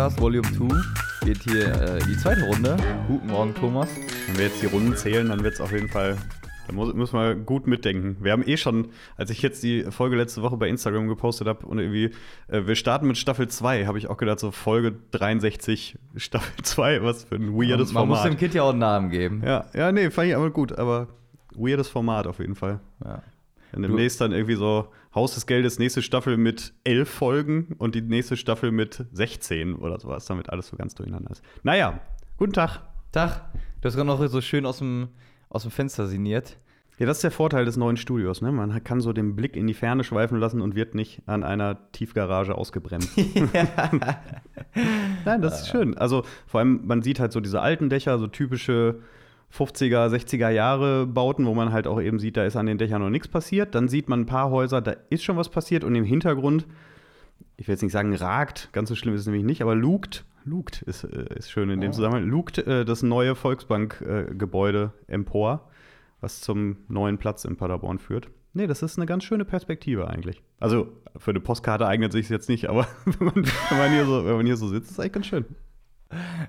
Paxcast Volume 2 geht hier äh, in die zweite Runde. Guten Morgen, Thomas. Wenn wir jetzt die Runden zählen, dann wird es auf jeden Fall, da muss, müssen wir gut mitdenken. Wir haben eh schon, als ich jetzt die Folge letzte Woche bei Instagram gepostet habe und irgendwie, äh, wir starten mit Staffel 2, habe ich auch gedacht, so Folge 63, Staffel 2, was für ein weirdes Man muss Format. dem Kind ja auch einen Namen geben. ja, ja, nee, fand ich aber gut, aber weirdes Format auf jeden Fall. Ja. Wenn demnächst dann irgendwie so Haus des Geldes, nächste Staffel mit elf Folgen und die nächste Staffel mit 16 oder sowas, damit alles so ganz durcheinander ist. Naja, guten Tag. Tag. Du hast gerade noch so schön aus dem, aus dem Fenster sinniert. Ja, das ist der Vorteil des neuen Studios. Ne? Man kann so den Blick in die Ferne schweifen lassen und wird nicht an einer Tiefgarage ausgebremst. Nein, das ist schön. Also vor allem, man sieht halt so diese alten Dächer, so typische 50er, 60er Jahre Bauten, wo man halt auch eben sieht, da ist an den Dächern noch nichts passiert. Dann sieht man ein paar Häuser, da ist schon was passiert und im Hintergrund, ich will jetzt nicht sagen ragt, ganz so schlimm ist es nämlich nicht, aber lugt, lugt ist, äh, ist schön in dem Oh. Zusammenhang, lugt äh, das neue Volksbank-Gebäude empor, was zum neuen Platz in Paderborn führt. Nee, das ist eine ganz schöne Perspektive eigentlich. Also für eine Postkarte eignet sich jetzt nicht, aber wenn man, wenn man, hier, so, wenn man hier so sitzt, ist es eigentlich ganz schön.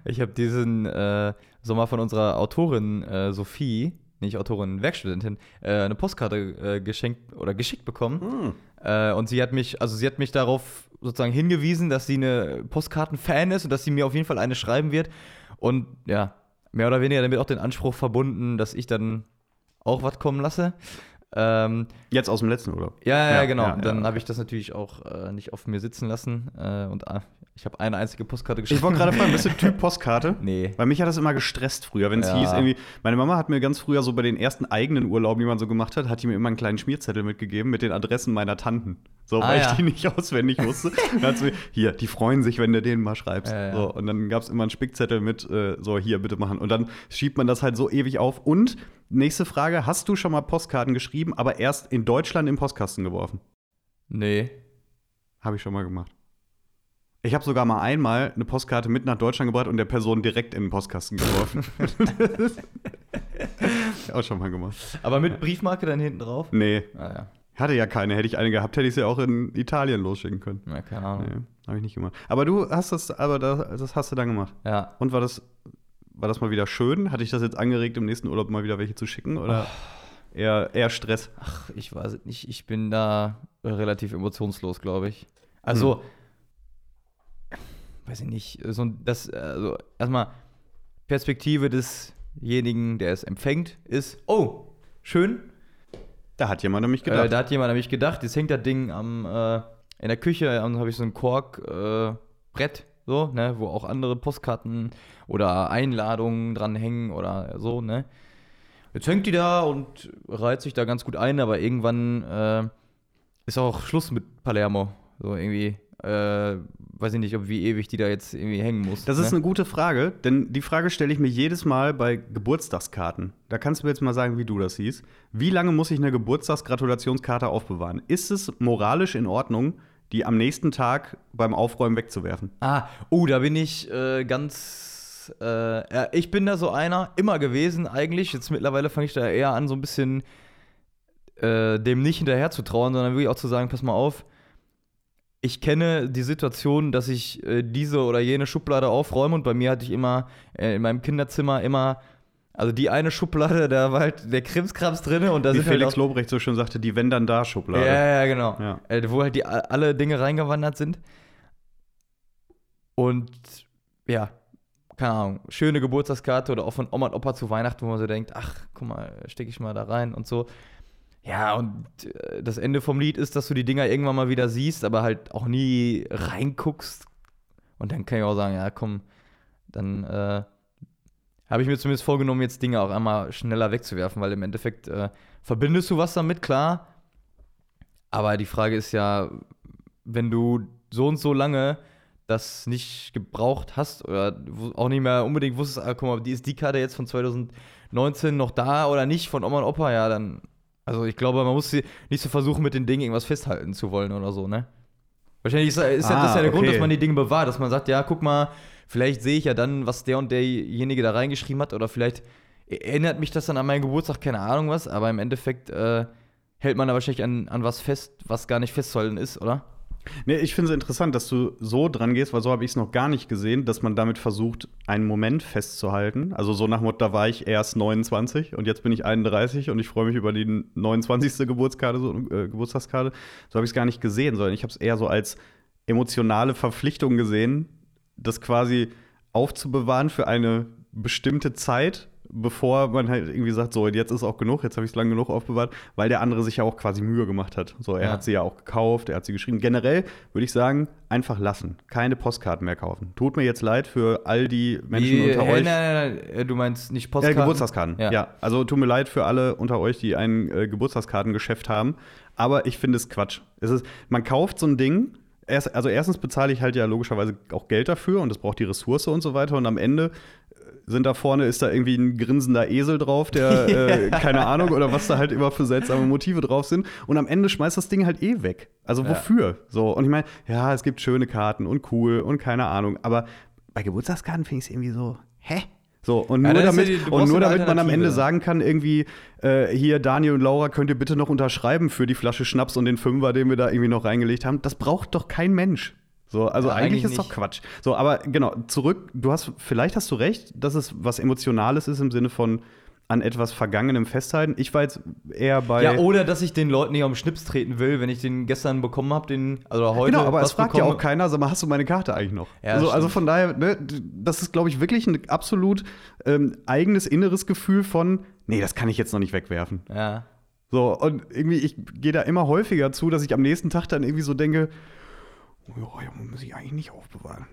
Ich habe diesen äh, Sommer von unserer Autorin äh, Sophie, nicht Autorin, Werkstudentin, äh, eine Postkarte äh, geschenkt oder geschickt bekommen. Äh, und sie hat mich, also sie hat mich darauf sozusagen hingewiesen, dass sie eine Postkarten-Fan ist und dass sie mir auf jeden Fall eine schreiben wird. Und ja, mehr oder weniger damit auch den Anspruch verbunden, dass ich dann auch was kommen lasse. Ähm, Jetzt aus dem letzten Urlaub. ja, ja, Ja, genau. ja, dann ja. habe ich das natürlich auch äh, nicht auf mir sitzen lassen. Äh, und äh, ich habe eine einzige Postkarte geschrieben. Ich wollte gerade fragen, bist du Typ Postkarte? Nee. Weil mich hat das immer gestresst früher, wenn es hieß, irgendwie, meine Mama hat mir ganz früher so bei den ersten eigenen Urlauben, die man so gemacht hat, hat die mir immer einen kleinen Schmierzettel mitgegeben mit den Adressen meiner Tanten. So, Ah, weil ja. ich die nicht auswendig wusste. Mir, hier, die freuen sich, wenn du denen mal schreibst. Ja. So, und dann gab es immer einen Spickzettel mit, äh, so, hier, bitte machen. Und dann schiebt man das halt so ewig auf. Und nächste Frage, hast du schon mal Postkarten geschrieben, aber erst in Deutschland im Postkasten geworfen? Nee. Habe ich schon mal gemacht. Ich habe sogar mal einmal eine Postkarte mit nach Deutschland gebracht und der Person direkt in den Postkasten geworfen. auch schon mal gemacht. Aber mit Briefmarke dann hinten drauf? Nee, Ah ja. Hatte ja keine. Hätte ich eine gehabt, hätte ich sie auch in Italien losschicken können. Ja, keine Ahnung. Nee, habe ich nicht gemacht. Aber du hast das, aber das, das hast du dann gemacht. Ja. Und war das, war das mal wieder schön? Hatte ich das jetzt angeregt, im nächsten Urlaub mal wieder welche zu schicken? Oder eher, eher Stress? Ach, ich weiß es nicht. Ich bin da relativ emotionslos, glaube ich. Also, weiß ich nicht. So das, also, erstmal, Perspektive desjenigen, der es empfängt, ist, oh, schön. Da hat jemand an mich gedacht. Äh, da hat jemand an mich gedacht. Jetzt hängt das Ding am, äh, in der Küche, dann habe ich so ein Korkbrett, äh, so, ne, wo auch andere Postkarten oder Einladungen dran hängen oder so, ne. Jetzt hängt die da und reiht sich da ganz gut ein, aber irgendwann äh, ist auch Schluss mit Palermo. So irgendwie, äh, weiß ich nicht, ob wie ewig die da jetzt irgendwie hängen muss. Das ist ne? eine gute Frage, denn die Frage stelle ich mir jedes Mal bei Geburtstagskarten. Da kannst du mir jetzt mal sagen, wie du das siehst. Wie lange muss ich eine Geburtstagsgratulationskarte aufbewahren? Ist es moralisch in Ordnung, die am nächsten Tag beim Aufräumen wegzuwerfen? Ah, oh, da bin ich äh, ganz. Äh, ich bin da so einer, immer gewesen eigentlich. Jetzt mittlerweile fange ich da eher an, so ein bisschen äh, dem nicht hinterher zu trauen, sondern wirklich auch zu sagen: Pass mal auf, ich kenne die Situation, dass ich äh, diese oder jene Schublade aufräume und bei mir hatte ich immer äh, in meinem Kinderzimmer immer. Also die eine Schublade, da war halt der Krimskrams drin und da Wie sind halt Felix auch, Lobrecht so schön sagte, die wenn dann da Schublade. ja, ja, genau. Ja. Äh, wo halt die, alle Dinge reingewandert sind. Und ja, keine Ahnung, schöne Geburtstagskarte oder auch von Oma und Opa zu Weihnachten, wo man so denkt, ach, guck mal, stecke ich mal da rein und so. Ja, und äh, das Ende vom Lied ist, dass du die Dinger irgendwann mal wieder siehst, aber halt auch nie reinguckst. Und dann kann ich auch sagen, ja, komm, dann äh, habe ich mir zumindest vorgenommen, jetzt Dinge auch einmal schneller wegzuwerfen, weil im Endeffekt äh, verbindest du was damit, klar. Aber die Frage ist ja, wenn du so und so lange das nicht gebraucht hast oder auch nicht mehr unbedingt wusstest, ah, guck mal, die ist die Karte jetzt von 2019 noch da oder nicht von Oma und Opa, ja, dann, also ich glaube, man muss sie nicht so versuchen, mit den Dingen irgendwas festhalten zu wollen oder so, ne? Wahrscheinlich ist, ist ja, Ah, das ist ja der Grund, okay. dass man die Dinge bewahrt, dass man sagt, ja, guck mal, vielleicht sehe ich ja dann, was der und derjenige da reingeschrieben hat oder vielleicht erinnert mich das dann an meinen Geburtstag, keine Ahnung was, aber im Endeffekt äh, hält man da wahrscheinlich an, an was fest, was gar nicht festzuhalten ist, oder? Nee, ich finde es interessant, dass du so dran gehst, weil so habe ich es noch gar nicht gesehen, dass man damit versucht, einen Moment festzuhalten. Also so nach Motto, da war ich erst 29 und jetzt bin ich 31 und ich freue mich über die 29. Geburtskarte, so, äh, Geburtstagskarte. So habe ich es gar nicht gesehen, sondern ich habe es eher so als emotionale Verpflichtung gesehen, das quasi aufzubewahren für eine bestimmte Zeit bevor man halt irgendwie sagt, so, jetzt ist auch genug, jetzt habe ich es lang genug aufbewahrt, weil der andere sich ja auch quasi Mühe gemacht hat. So, er Ja. hat sie ja auch gekauft, er hat sie geschrieben. Generell würde ich sagen, einfach lassen. Keine Postkarten mehr kaufen. Tut mir jetzt leid für all die Menschen Wie- unter hä, euch. Nein, nein, nein, äh, du meinst nicht Äh, Postkarten? Geburtstagskarten, ja. Ja. Also tut mir leid für alle unter euch, die ein äh, Geburtstagskartengeschäft haben. Aber ich finde es Quatsch. Es ist, man kauft so ein Ding. Also erstens bezahle ich halt ja logischerweise auch Geld dafür und das braucht die Ressource und so weiter. Und am Ende äh, sind da vorne, ist da irgendwie ein grinsender Esel drauf, der, äh, keine Ahnung, oder was da halt immer für seltsame Motive drauf sind. Und am Ende schmeißt das Ding halt eh weg. Also Ja. wofür? So, und ich meine, ja, es gibt schöne Karten und cool und keine Ahnung. Aber bei Geburtstagskarten finde ich es irgendwie so, hä? So, und Ja, nur ja damit, die- und nur damit man am Ende sagen kann, irgendwie, äh, hier, Daniel und Laura, könnt ihr bitte noch unterschreiben für die Flasche Schnaps und den Fünfer, den wir da irgendwie noch reingelegt haben. Das braucht doch kein Mensch. So, also Ja, eigentlich, eigentlich ist doch nicht. Quatsch. So, aber genau, zurück, du hast, vielleicht hast du recht, dass es was Emotionales ist im Sinne von an etwas Vergangenem festhalten. Ich war jetzt eher bei. Ja, oder dass ich den Leuten nicht auf den Schnips treten will, wenn ich den gestern bekommen habe, den, also heute. Genau, aber es fragt ja bekomme. auch keiner, sag mal, hast du meine Karte eigentlich noch? Ja, also, also von daher, ne, das ist, glaube ich, wirklich ein absolut ähm, eigenes inneres Gefühl von, nee, das kann ich jetzt noch nicht wegwerfen. Ja. So, und irgendwie, ich gehe da immer häufiger zu, dass ich am nächsten Tag dann irgendwie so denke, ja, muss ich eigentlich nicht aufbewahren.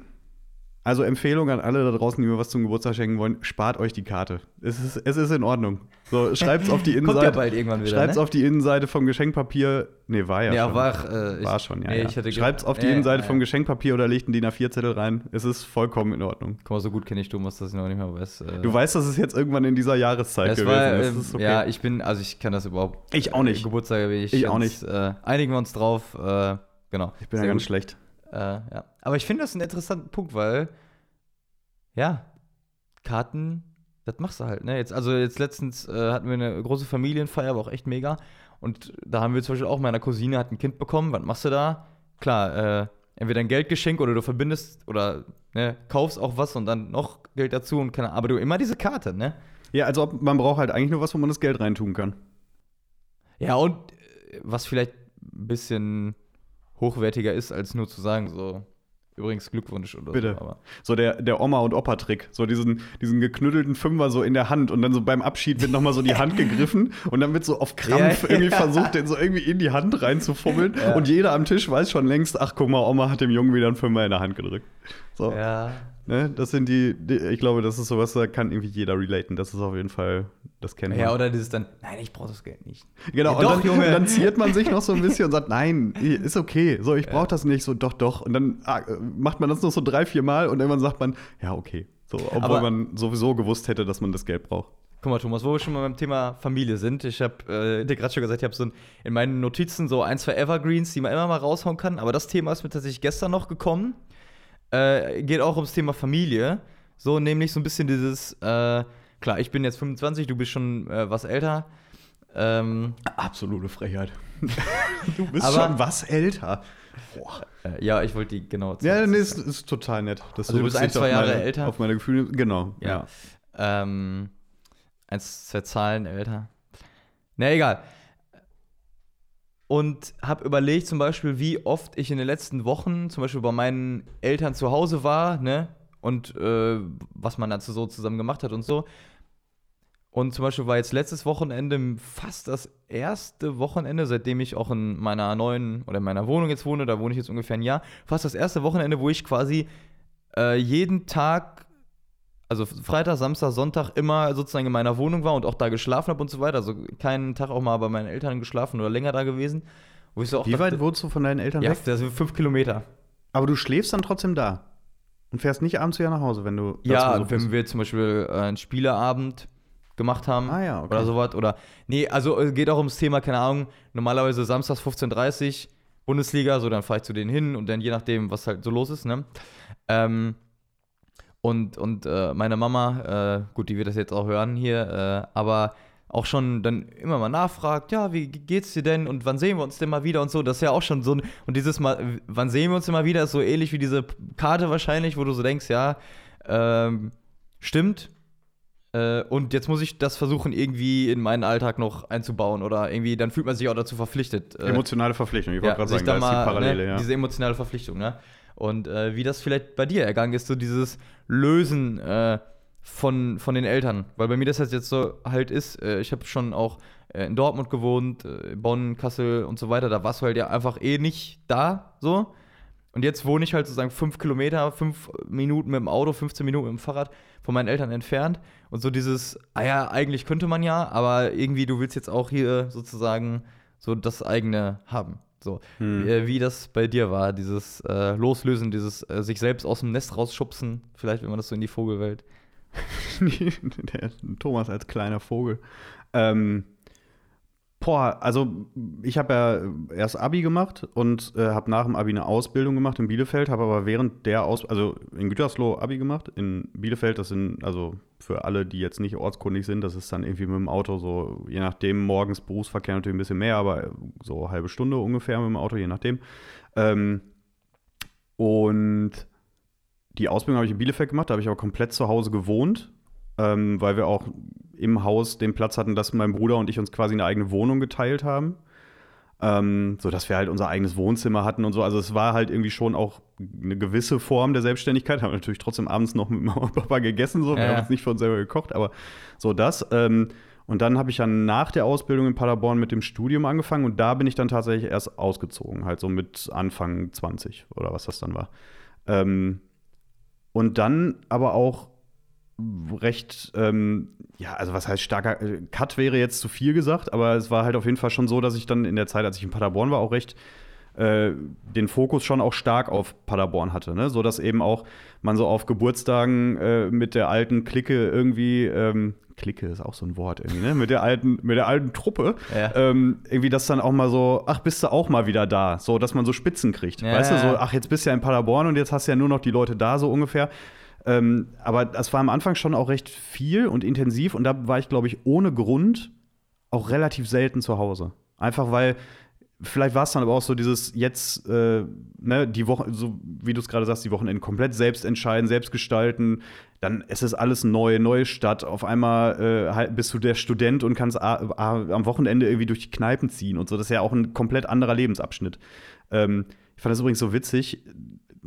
Also Empfehlung an alle da draußen, die mir was zum Geburtstag schenken wollen, spart euch die Karte. Es ist, es ist in Ordnung. So, schreibt's auf die Kommt Innenseite. ja bald irgendwann wieder, Schreibt's ne? auf die Innenseite vom Geschenkpapier. Nee, war ja, Ja, schon. war, äh, war schon, ja. nee, ja. Schreibt's auf die Ja, Innenseite ja, vom. Geschenkpapier oder legt einen DIN A4-Zettel rein. Es ist vollkommen in Ordnung. Guck mal, so gut kenne ich Thomas, dass ich noch nicht mehr weiß. Äh, Du weißt, dass es jetzt irgendwann in dieser Jahreszeit es gewesen war, ist. ähm, ist okay. Ja, ich bin, also ich kann das überhaupt. Ich auch nicht. Äh, Geburtstage bin ich. Ich auch ganz, Äh, einigen wir uns drauf. Genau. ich bin ja ganz gut. schlecht. Äh, ja. Aber ich finde das einen interessanten Punkt, weil, ja, Karten, das machst du halt, ne? Jetzt, also jetzt letztens äh, hatten wir eine große Familienfeier, war auch echt mega. Und da haben wir zum Beispiel auch, meine Cousine hat ein Kind bekommen, was machst du da? Klar, äh, entweder ein Geldgeschenk oder du verbindest oder ne, kaufst auch was und dann noch Geld dazu und keine aber du immer diese Karte, ne? Ja, also ob, man braucht halt eigentlich nur was, wo man das Geld reintun kann. Ja, und äh, was vielleicht ein bisschen hochwertiger ist, als nur zu sagen, so, übrigens Glückwunsch oder Bitte. so. Aber So der, der Oma- und Opa-Trick. So diesen, diesen geknüttelten Fünfer so in der Hand und dann so beim Abschied wird nochmal so die Hand gegriffen und dann wird so auf Krampf Ja, irgendwie ja. versucht, den so irgendwie in die Hand reinzufummeln. Ja. Und jeder am Tisch weiß schon längst, ach guck mal, Oma hat dem Jungen wieder einen Fünfer in der Hand gedrückt. So, ja. ne? Das sind die, die, ich glaube, das ist sowas, da kann irgendwie jeder relaten. Das ist auf jeden Fall, das kennt man. Ja, oder dieses dann, nein, ich brauche das Geld nicht. Genau, Ja, und doch, dann, Junge. dann ziert man sich noch so ein bisschen und sagt, nein, ist okay, so, ich brauche das nicht, so, doch, doch. Und dann ah, äh, macht man das noch so drei, vier Mal und irgendwann sagt man, ja, okay. So, obwohl Aber- man sowieso gewusst hätte, dass man das Geld braucht. Guck mal, Thomas, wo wir schon mal beim Thema Familie sind. Ich habe äh, dir gerade schon gesagt, ich habe so ein, in meinen Notizen so ein, zwei Evergreens, die man immer mal raushauen kann. Aber das Thema ist mir tatsächlich gestern noch gekommen. Äh, geht auch ums Thema Familie. So, nämlich so ein bisschen dieses, äh, klar, ich bin jetzt 25, du bist schon äh, was älter. Ähm, Absolute Frechheit. du bist Aber- schon was älter. Boah. äh, ja, ich wollte die genau Ja, nee, ist, ist total nett. Das Also du bist ein, zwei Jahre meine, älter? Auf meine Gefühle, genau. Ja. Ähm, eins, zwei Zahlen älter. Na, egal. Und habe überlegt, zum Beispiel, wie oft ich in den letzten Wochen, zum Beispiel bei meinen Eltern zu Hause war, ne? Und äh, was man dazu so zusammen gemacht hat und so. Und zum Beispiel war jetzt letztes Wochenende fast das erste Wochenende, seitdem ich auch in meiner neuen oder in meiner Wohnung jetzt wohne, da wohne ich jetzt ungefähr ein Jahr, fast das erste Wochenende, wo ich quasi äh, jeden Tag also Freitag, Samstag, Sonntag immer sozusagen in meiner Wohnung war und auch da geschlafen habe und so weiter. Also keinen Tag auch mal bei meinen Eltern geschlafen oder länger da gewesen. Wo ich so auch Wie weit dachte, wurdest du von deinen Eltern Ja, weg? das sind fünf Kilometer. Aber du schläfst dann trotzdem da. Und fährst nicht abends wieder nach Hause, wenn du. Ja, so wenn bist. wir zum Beispiel äh, einen Spieleabend gemacht haben Ah ja, okay. oder sowas. Oder nee, also es geht auch ums Thema, keine Ahnung, normalerweise samstags 15.30 Uhr, Bundesliga, so dann fahre ich zu denen hin und dann je nachdem, was halt so los ist, ne? Ähm, und und äh, meine Mama, äh, gut, die wird das jetzt auch hören hier, äh, aber auch schon dann immer mal nachfragt, ja, wie geht's dir denn und wann sehen wir uns denn mal wieder und so, das ist ja auch schon so ein, und dieses Mal, wann sehen wir uns denn mal wieder, ist so ähnlich wie diese Karte wahrscheinlich, wo du so denkst, ja, ähm, stimmt, äh, und jetzt muss ich das versuchen, irgendwie in meinen Alltag noch einzubauen oder irgendwie, dann fühlt man sich auch dazu verpflichtet. Äh, emotionale Verpflichtung, ich wollte ja, gerade sagen, da ist die Parallele, ne, ja. Diese emotionale Verpflichtung, ne? Und äh, wie das vielleicht bei dir ergangen ist, so dieses Lösen äh, von, von den Eltern. Weil bei mir das jetzt so halt ist, äh, ich habe schon auch äh, in Dortmund gewohnt, äh, Bonn, Kassel und so weiter, da warst du halt ja einfach eh nicht da, so. Und jetzt wohne ich halt sozusagen fünf Kilometer, fünf Minuten mit dem Auto, 15 Minuten mit dem Fahrrad von meinen Eltern entfernt. Und so dieses, ah ja, eigentlich könnte man ja, aber irgendwie, du willst jetzt auch hier sozusagen so das eigene haben. So, hm. wie, wie, das bei dir war, dieses äh, Loslösen, dieses äh, sich selbst aus dem Nest rausschubsen, vielleicht, wenn man das so in die Vogelwelt Thomas als kleiner Vogel. Ähm, boah, also ich habe ja erst Abi gemacht und äh, habe nach dem Abi eine Ausbildung gemacht in Bielefeld, habe aber während der Ausbildung, also in Gütersloh Abi gemacht, in Bielefeld, das sind, also für alle, die jetzt nicht ortskundig sind, das ist dann irgendwie mit dem Auto so, je nachdem, morgens Berufsverkehr natürlich ein bisschen mehr, aber so halbe Stunde ungefähr mit dem Auto, je nachdem. Ähm, und die Ausbildung habe ich in Bielefeld gemacht, da habe ich aber komplett zu Hause gewohnt, ähm, weil wir auch im Haus den Platz hatten, dass mein Bruder und ich uns quasi eine eigene Wohnung geteilt haben. Ähm, so dass wir halt unser eigenes Wohnzimmer hatten und so. Also es war halt irgendwie schon auch eine gewisse Form der Selbstständigkeit. Haben wir natürlich trotzdem abends noch mit Mama und Papa gegessen, so. Wir ja. haben uns nicht von selber gekocht, aber so das. Ähm, und dann habe ich dann nach der Ausbildung in Paderborn mit dem Studium angefangen und da bin ich dann tatsächlich erst ausgezogen, halt so mit Anfang 20 oder was das dann war. Ähm, und dann aber auch recht, ähm, ja, also was heißt starker äh, Cut wäre jetzt zu viel gesagt, aber es war halt auf jeden Fall schon so, dass ich dann in der Zeit, als ich in Paderborn war, auch recht äh, den Fokus schon auch stark auf Paderborn hatte, ne? so dass eben auch man so auf Geburtstagen äh, mit der alten Clique irgendwie ähm, Clique ist auch so ein Wort irgendwie, ne? Mit der alten, mit der alten Truppe. Ja. Ähm, irgendwie das dann auch mal so, ach, bist du auch mal wieder da? So, dass man so Spitzen kriegt. Ja. Weißt du, so, ach, jetzt bist du ja in Paderborn und jetzt hast du ja nur noch die Leute da, so ungefähr. Ähm, aber das war am Anfang schon auch recht viel und intensiv und da war ich, glaube ich, ohne Grund auch relativ selten zu Hause. Einfach weil vielleicht war es dann aber auch so dieses jetzt, äh, ne, die Woche, so wie du es gerade sagst, die Wochenende komplett selbst entscheiden, selbst gestalten. Dann ist es alles neu, neue Stadt. Auf einmal äh, halt bist du der Student und kannst am Wochenende irgendwie durch die Kneipen ziehen und so. Das ist ja auch ein komplett anderer Lebensabschnitt. Ähm, ich fand das übrigens so witzig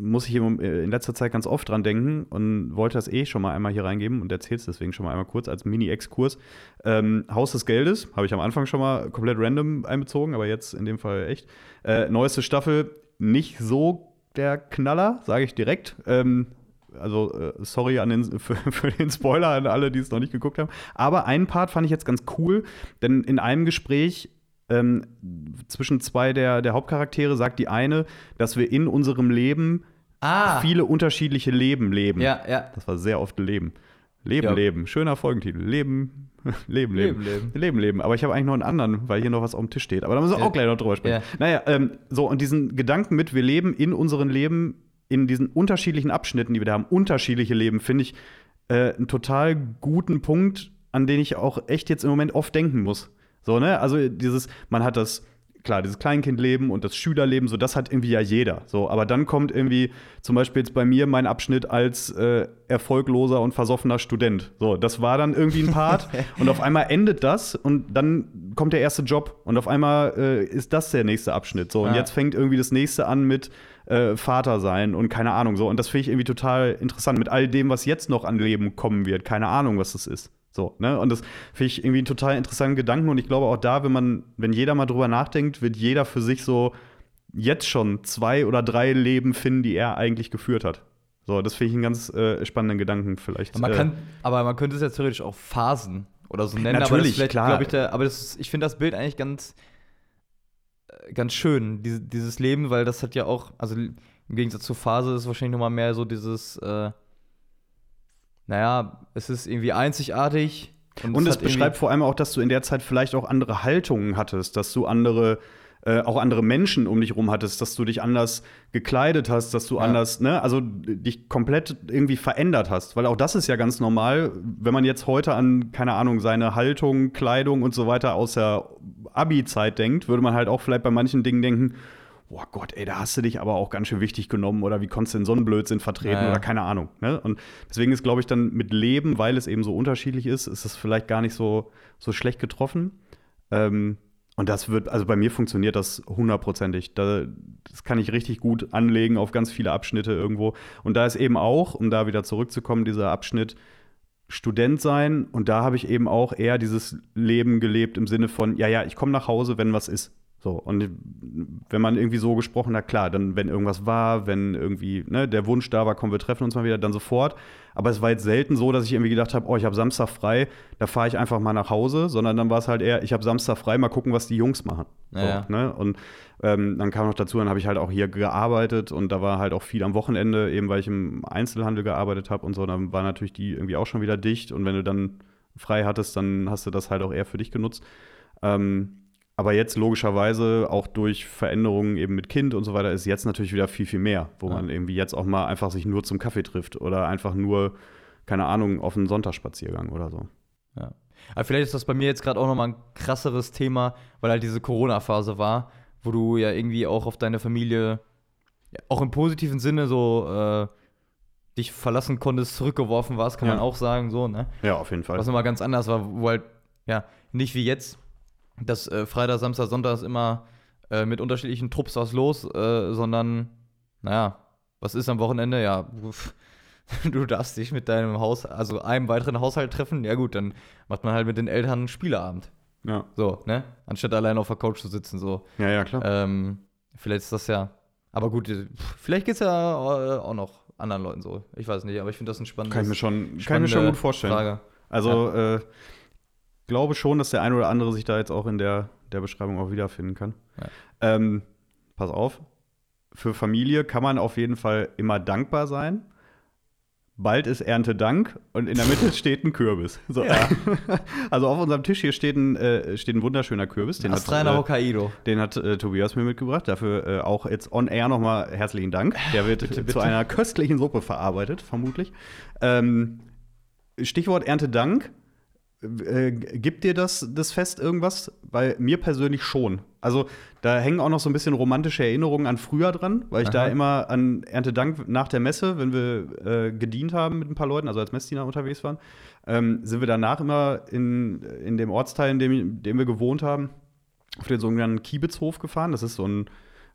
muss ich äh, in letzter Zeit ganz oft dran denken und wollte das eh schon mal einmal hier reingeben und erzähle es deswegen schon mal einmal kurz als Mini-Exkurs. Ähm, Haus des Geldes habe ich am Anfang schon mal komplett random einbezogen, aber jetzt in dem Fall echt. Äh, neueste Staffel, nicht so der Knaller, sage ich direkt. Ähm, also äh, sorry an den, für, für, den Spoiler an alle, die es noch nicht geguckt haben. Aber einen Part fand ich jetzt ganz cool, denn in einem Gespräch ähm, zwischen zwei der, der Hauptcharaktere sagt die eine, dass wir in unserem Leben ah. viele unterschiedliche Leben leben. Ja, ja. Das war sehr oft Leben. Leben, ja. Leben. Schöner Folgentitel. Leben, Leben, Leben. Leben, Leben. Leben. Aber ich habe eigentlich noch einen anderen, weil hier noch was auf dem Tisch steht. Aber da müssen wir ja. auch gleich noch drüber sprechen. Ja. Naja, ähm, so, und diesen Gedanken mit, wir leben in unserem Leben, in diesen unterschiedlichen Abschnitten, die wir da haben, unterschiedliche Leben, finde ich äh, einen total guten Punkt, an den ich auch echt jetzt im Moment oft denken muss. So, ne? Also dieses, man hat das, klar, dieses Kleinkindleben und das Schülerleben, so das hat irgendwie ja jeder. So, aber dann kommt irgendwie zum Beispiel jetzt bei mir mein Abschnitt als äh, erfolgloser und versoffener Student. So, das war dann irgendwie ein Part und auf einmal endet das und dann kommt der erste Job und auf einmal äh, ist das der nächste Abschnitt. So, und ja. jetzt fängt irgendwie das nächste an mit äh, Vater sein und keine Ahnung so. Und das finde ich irgendwie total interessant mit all dem, was jetzt noch an Leben kommen wird. Keine Ahnung, was das ist. So, ne? Und das finde ich irgendwie einen total interessanten Gedanken. Und ich glaube auch da, wenn man, wenn jeder mal drüber nachdenkt, wird jeder für sich so jetzt schon zwei oder drei Leben finden, die er eigentlich geführt hat. So, das finde ich einen ganz äh, spannenden Gedanken vielleicht. Man kann, äh, aber man könnte es ja theoretisch auch Phasen oder so nennen. Natürlich, aber klar. Ich, der, aber das, ich finde das Bild eigentlich ganz, äh, ganz schön, diese, dieses Leben, weil das hat ja auch, also im Gegensatz zur Phase ist wahrscheinlich nochmal mehr so dieses äh, naja, es ist irgendwie einzigartig. Und, und es, es beschreibt vor allem auch, dass du in der Zeit vielleicht auch andere Haltungen hattest, dass du andere äh, auch andere Menschen um dich rum hattest, dass du dich anders gekleidet hast, dass du Ja. anders, ne, also dich komplett irgendwie verändert hast. Weil auch das ist ja ganz normal, wenn man jetzt heute an, keine Ahnung, seine Haltung, Kleidung und so weiter aus der Abi-Zeit denkt, würde man halt auch vielleicht bei manchen Dingen denken, boah Gott, ey, da hast du dich aber auch ganz schön wichtig genommen oder wie konntest du denn so einen Blödsinn vertreten ja. oder keine Ahnung. Ne? Und deswegen ist, glaube ich, dann mit Leben, weil es eben so unterschiedlich ist, ist es vielleicht gar nicht so, so schlecht getroffen. Ähm, und das wird, also bei mir funktioniert das hundertprozentig. Da, das kann ich richtig gut anlegen auf ganz viele Abschnitte irgendwo. Und da ist eben auch, um da wieder zurückzukommen, dieser Abschnitt Student sein. Und da habe ich eben auch eher dieses Leben gelebt im Sinne von, ja, ja, ich komme nach Hause, wenn was ist. So, und wenn man irgendwie so gesprochen hat, klar, dann, wenn irgendwas war, wenn irgendwie ne, der Wunsch da war, komm, wir treffen uns mal wieder, dann sofort. Aber es war jetzt selten so, dass ich irgendwie gedacht habe, oh, ich habe Samstag frei, da fahre ich einfach mal nach Hause, sondern dann war es halt eher, ich habe Samstag frei, mal gucken, was die Jungs machen. So, Ja, ja. ne? Und ähm, dann kam noch dazu, dann habe ich halt auch hier gearbeitet und da war halt auch viel am Wochenende, eben weil ich im Einzelhandel gearbeitet habe und so, dann war natürlich die irgendwie auch schon wieder dicht und wenn du dann frei hattest, dann hast du das halt auch eher für dich genutzt. Ähm, aber jetzt logischerweise auch durch Veränderungen eben mit Kind und so weiter ist jetzt natürlich wieder viel, viel mehr, wo Ja. man irgendwie jetzt auch mal einfach sich nur zum Kaffee trifft oder einfach nur, keine Ahnung, auf einen Sonntagsspaziergang oder so. Ja. Aber vielleicht ist das bei mir jetzt gerade auch nochmal ein krasseres Thema, weil halt diese Corona-Phase war, wo du ja irgendwie auch auf deine Familie, auch im positiven Sinne so äh, dich verlassen konntest, zurückgeworfen warst, kann Ja. man auch sagen, so, ne? Ja, auf jeden Fall. Was nochmal ganz anders war, wo halt, ja, nicht wie jetzt, dass äh, Freitag, Samstag, Sonntag ist immer äh, mit unterschiedlichen Trupps was los, äh, sondern, naja, was ist am Wochenende? Ja, pf, du darfst dich mit deinem Haus, also einem weiteren Haushalt treffen. Ja, gut, dann macht man halt mit den Eltern einen Spieleabend. ja. So, ne? Anstatt allein auf der Couch zu sitzen, so. ja, ja, klar. Ähm, vielleicht ist das ja, aber gut, äh, vielleicht geht es ja äh, auch noch anderen Leuten so. Ich weiß nicht, aber ich finde das ein spannendes. kann ich mir schon, kann ich mir schon gut vorstellen. Frage. Also, äh, glaube schon, dass der ein oder andere sich da jetzt auch in der, der Beschreibung auch wiederfinden kann. Ja. Ähm, pass auf, für Familie kann man auf jeden Fall immer dankbar sein. Bald ist Erntedank und in der Mitte steht ein Kürbis. So. Ja. Also auf unserem Tisch hier steht ein, äh, steht ein wunderschöner Kürbis. Den hat, Astreiner äh, Hokkaido. den hat äh, Tobias mir mitgebracht. Dafür äh, auch jetzt on air nochmal herzlichen Dank. Der wird Bitte, zu bitte. einer köstlichen Suppe verarbeitet, vermutlich. Ähm, Stichwort Erntedank. Äh, gibt dir das, das Fest irgendwas? Bei mir persönlich schon. Also da hängen auch noch so ein bisschen romantische Erinnerungen an früher dran, weil ich da Aha. immer an Erntedank nach der Messe, wenn wir äh, gedient haben mit ein paar Leuten, also als Messdiener unterwegs waren, ähm, sind wir danach immer in, in dem Ortsteil, in dem, in dem wir gewohnt haben, auf den sogenannten Kiebitzhof gefahren. Das ist so ein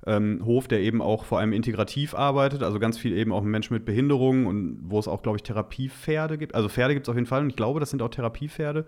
ähm, Hof, der eben auch vor allem integrativ arbeitet, also ganz viel eben auch mit Menschen mit Behinderungen und wo es auch, glaube ich, Therapiepferde gibt. Also Pferde gibt es auf jeden Fall und ich glaube, das sind auch Therapiepferde,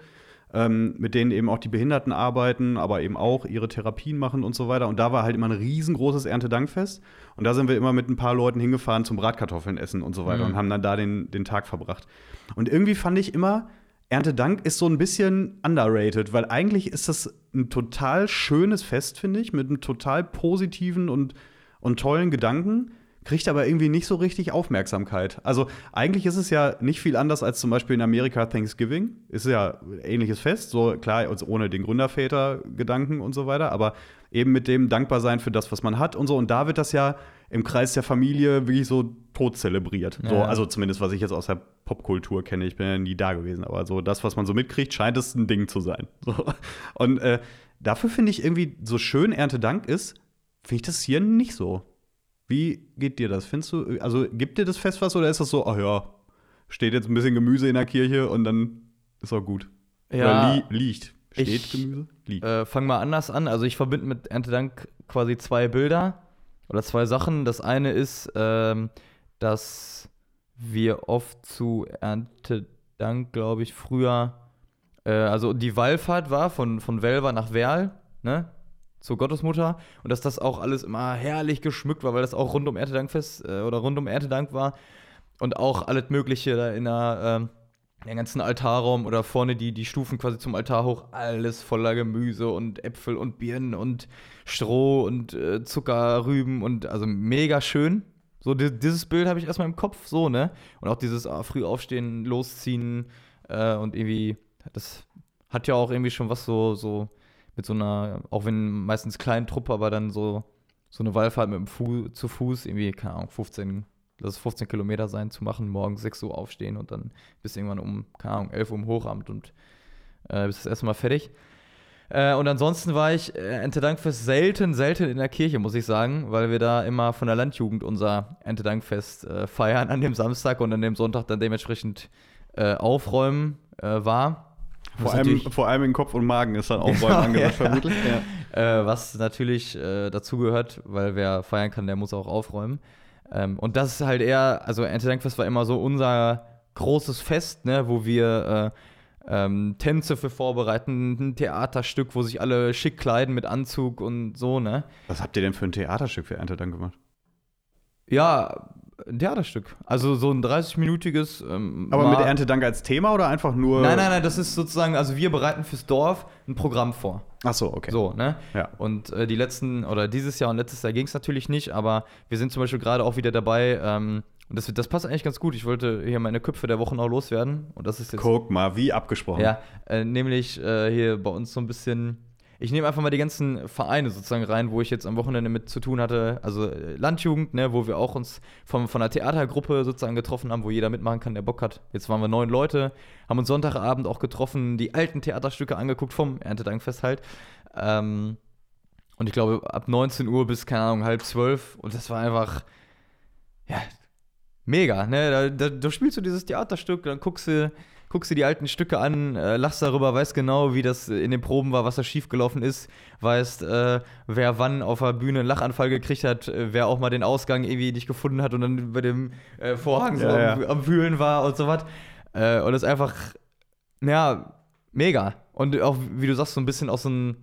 ähm, mit denen eben auch die Behinderten arbeiten, aber eben auch ihre Therapien machen und so weiter. Und da war halt immer ein riesengroßes Erntedankfest und da sind wir immer mit ein paar Leuten hingefahren zum Bratkartoffeln essen und so weiter Mhm. und haben dann da den, den Tag verbracht. Und irgendwie fand ich immer, Erntedank ist so ein bisschen underrated, weil eigentlich ist das ein total schönes Fest, finde ich, mit einem total positiven und, und tollen Gedanken, kriegt aber irgendwie nicht so richtig Aufmerksamkeit. Also eigentlich ist es ja nicht viel anders als zum Beispiel in Amerika Thanksgiving. Ist ja ein ähnliches Fest, so klar, also ohne den Gründerväter-Gedanken und so weiter, aber eben mit dem Dankbarsein für das, was man hat und so. Und da wird das ja im Kreis der Familie wirklich so tot zelebriert. So, Ja. also zumindest, was ich jetzt aus der Popkultur kenne. Ich bin ja nie da gewesen, aber so das, was man so mitkriegt, scheint es ein Ding zu sein. So. Und äh, dafür finde ich irgendwie, so schön Erntedank ist, finde ich das hier nicht so. Wie geht dir das? Findest du, also gibt dir das Fest was oder ist das so, ach ja, steht jetzt ein bisschen Gemüse in der Kirche und dann ist auch gut? Ja, Oder li liegt. Steht ich- Gemüse? Liegt. Äh, fang mal anders an. Also ich verbinde mit Erntedank quasi zwei Bilder oder zwei Sachen. Das eine ist, ähm, dass wir oft zu Erntedank, glaube ich, früher, äh, also die Wallfahrt war von, von Welver nach Werl, ne? Zur Gottesmutter. Und dass das auch alles immer herrlich geschmückt war, weil das auch rund um Erntedankfest äh, oder rund um Erntedank war. Und auch alles Mögliche da in der, ähm, den ganzen Altarraum oder vorne die, die Stufen quasi zum Altar hoch, alles voller Gemüse und Äpfel und Birnen und Stroh und äh, Zuckerrüben und also mega schön. So, di dieses Bild habe ich erstmal im Kopf, so, ne? Und auch dieses ah, früh aufstehen, losziehen äh, und irgendwie, das hat ja auch irgendwie schon was so, so mit so einer, auch wenn meistens kleinen Truppe, aber dann so, so eine Wallfahrt mit dem Fu zu Fuß, irgendwie, keine Ahnung, 15, lass es 15 Kilometer sein, zu machen, morgens 6 Uhr aufstehen und dann bis irgendwann um, keine Ahnung, 11 Uhr im Hochamt und äh, bis das erste Mal fertig. Äh, und ansonsten war ich äh, Erntedankfest selten, selten in der Kirche, muss ich sagen, weil wir da immer von der Landjugend unser Erntedankfest äh, feiern an dem Samstag und an dem Sonntag dann dementsprechend äh, aufräumen äh, war. Vor allem, vor allem in Kopf und Magen ist dann Aufräumen Genau, angesagt, ja. vermutlich. Ja. Äh, was natürlich äh, dazugehört, weil wer feiern kann, der muss auch aufräumen. Ähm, und das ist halt eher, also Erntedankfest war immer so unser großes Fest, ne, wo wir äh, ähm, Tänze für vorbereiten, ein Theaterstück, wo sich alle schick kleiden mit Anzug und so, ne? Was habt ihr denn für ein Theaterstück für Ernte dann gemacht? Ja, Theaterstück. Also so ein 30-minütiges. Ähm, Aber mit Erntedank als Thema oder einfach nur. Nein, nein, nein, das ist sozusagen, also wir bereiten fürs Dorf ein Programm vor. Ach so, okay. So, ne? Ja. Und äh, die letzten, oder dieses Jahr und letztes Jahr ging es natürlich nicht, aber wir sind zum Beispiel gerade auch wieder dabei, ähm, und das, das passt eigentlich ganz gut. Ich wollte hier meine Köpfe der Woche noch loswerden. Und das ist jetzt. Guck mal, wie abgesprochen. Ja, äh, nämlich äh, hier bei uns so ein bisschen. Ich nehme einfach mal die ganzen Vereine sozusagen rein, wo ich jetzt am Wochenende mit zu tun hatte. Also äh, Landjugend, ne, wo wir auch uns von, von einer Theatergruppe sozusagen getroffen haben, wo jeder mitmachen kann, der Bock hat. Jetzt waren wir neun Leute, haben uns Sonntagabend auch getroffen, die alten Theaterstücke angeguckt vom Erntedankfest halt. Ähm, und ich glaube, ab 19 Uhr bis, keine Ahnung, halb zwölf. Und das war einfach, ja, mega, ne? Da, da, da spielst du dieses Theaterstück, dann guckst du, guckst du die alten Stücke an, äh, lachst darüber, weißt genau, wie das in den Proben war, was da schiefgelaufen ist, weißt, äh, wer wann auf der Bühne einen Lachanfall gekriegt hat, äh, wer auch mal den Ausgang irgendwie nicht gefunden hat und dann bei dem äh, Vorhang so Ja, am, ja. am Wühlen war und so was. Äh, und das ist einfach, ja, mega. Und auch, wie du sagst, so ein bisschen auch so ein,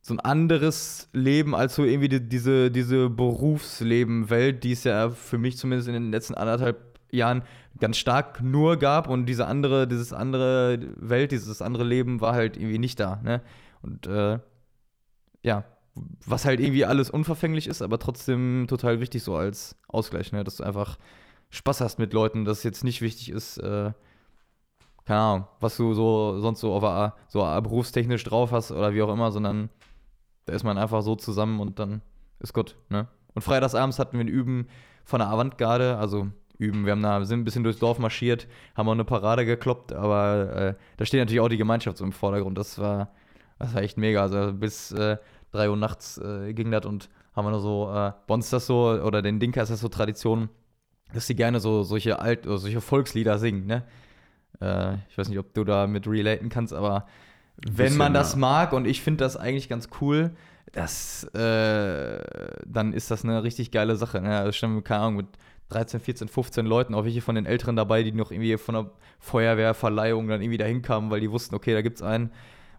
so ein anderes Leben als so irgendwie die, diese, diese Berufsleben-Welt, die es ja für mich zumindest in den letzten anderthalb Jahren ganz stark nur gab und diese andere, dieses andere Welt, dieses andere Leben war halt irgendwie nicht da, ne? Und äh, ja, was halt irgendwie alles unverfänglich ist, aber trotzdem total wichtig so als Ausgleich, ne? Dass du einfach Spaß hast mit Leuten, dass jetzt nicht wichtig ist, äh, keine Ahnung, was du so sonst so auf so berufstechnisch drauf hast oder wie auch immer, sondern da ist man einfach so zusammen und dann ist gut, ne? Und freitagsabends hatten wir ein Üben von der Avantgarde, also Üben, wir haben da, sind ein bisschen durchs Dorf marschiert, haben auch eine Parade gekloppt, aber äh, da steht natürlich auch die Gemeinschaft so im Vordergrund. Das war, das war echt mega. Also bis äh, 3 Uhr nachts äh, ging das und haben wir nur so, äh, bei uns ist das so, oder den Dinka ist das so Tradition, dass sie gerne so solche alt, oder solche Volkslieder singen, ne? Äh, ich weiß nicht, ob du da mit relaten kannst, aber wenn man das mag und ich finde das eigentlich ganz cool, das, äh, dann ist das eine richtig geile Sache. Ne? Also keine Ahnung, mit 13, 14, 15 Leuten, auch welche von den Älteren dabei, die noch irgendwie von der Feuerwehrverleihung dann irgendwie dahin kamen, weil die wussten, okay, da gibt's einen.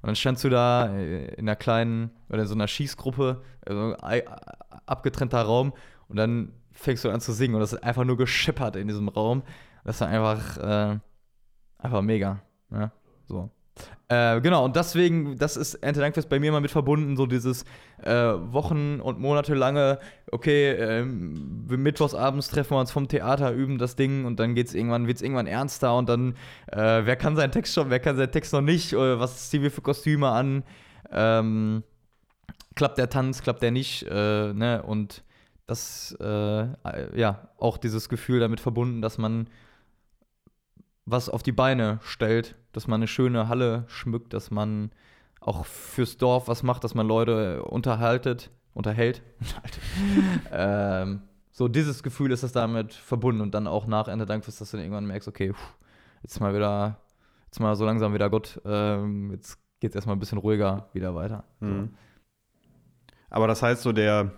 Und dann standst du da äh, in einer kleinen, oder in so einer Schießgruppe, also ei- abgetrennter Raum, und dann fängst du an zu singen und das ist einfach nur gescheppert in diesem Raum. Das war einfach, äh, einfach mega. Ne? So. Äh, genau, und deswegen, das ist Erntedankfest bei mir immer mit verbunden, so dieses äh, Wochen- und monatelange, okay, ähm, mittwochsabends treffen wir uns vom Theater, üben das Ding und dann geht's irgendwann, wird's irgendwann ernster und dann, äh, wer kann seinen Text schon, wer kann seinen Text noch nicht, oder was ziehen wir für Kostüme an, ähm, klappt der Tanz, klappt der nicht, äh, ne, und das, äh, ja, auch dieses Gefühl damit verbunden, dass man was auf die Beine stellt, dass man eine schöne Halle schmückt, dass man auch fürs Dorf was macht, dass man Leute unterhaltet, unterhält. ähm, so dieses Gefühl ist das damit verbunden und dann auch nach Ende Dankfest, dass du dann irgendwann merkst, okay, jetzt mal wieder, jetzt mal so langsam wieder Gott, ähm, jetzt geht es erstmal ein bisschen ruhiger wieder weiter. Mhm. Aber das heißt, so der,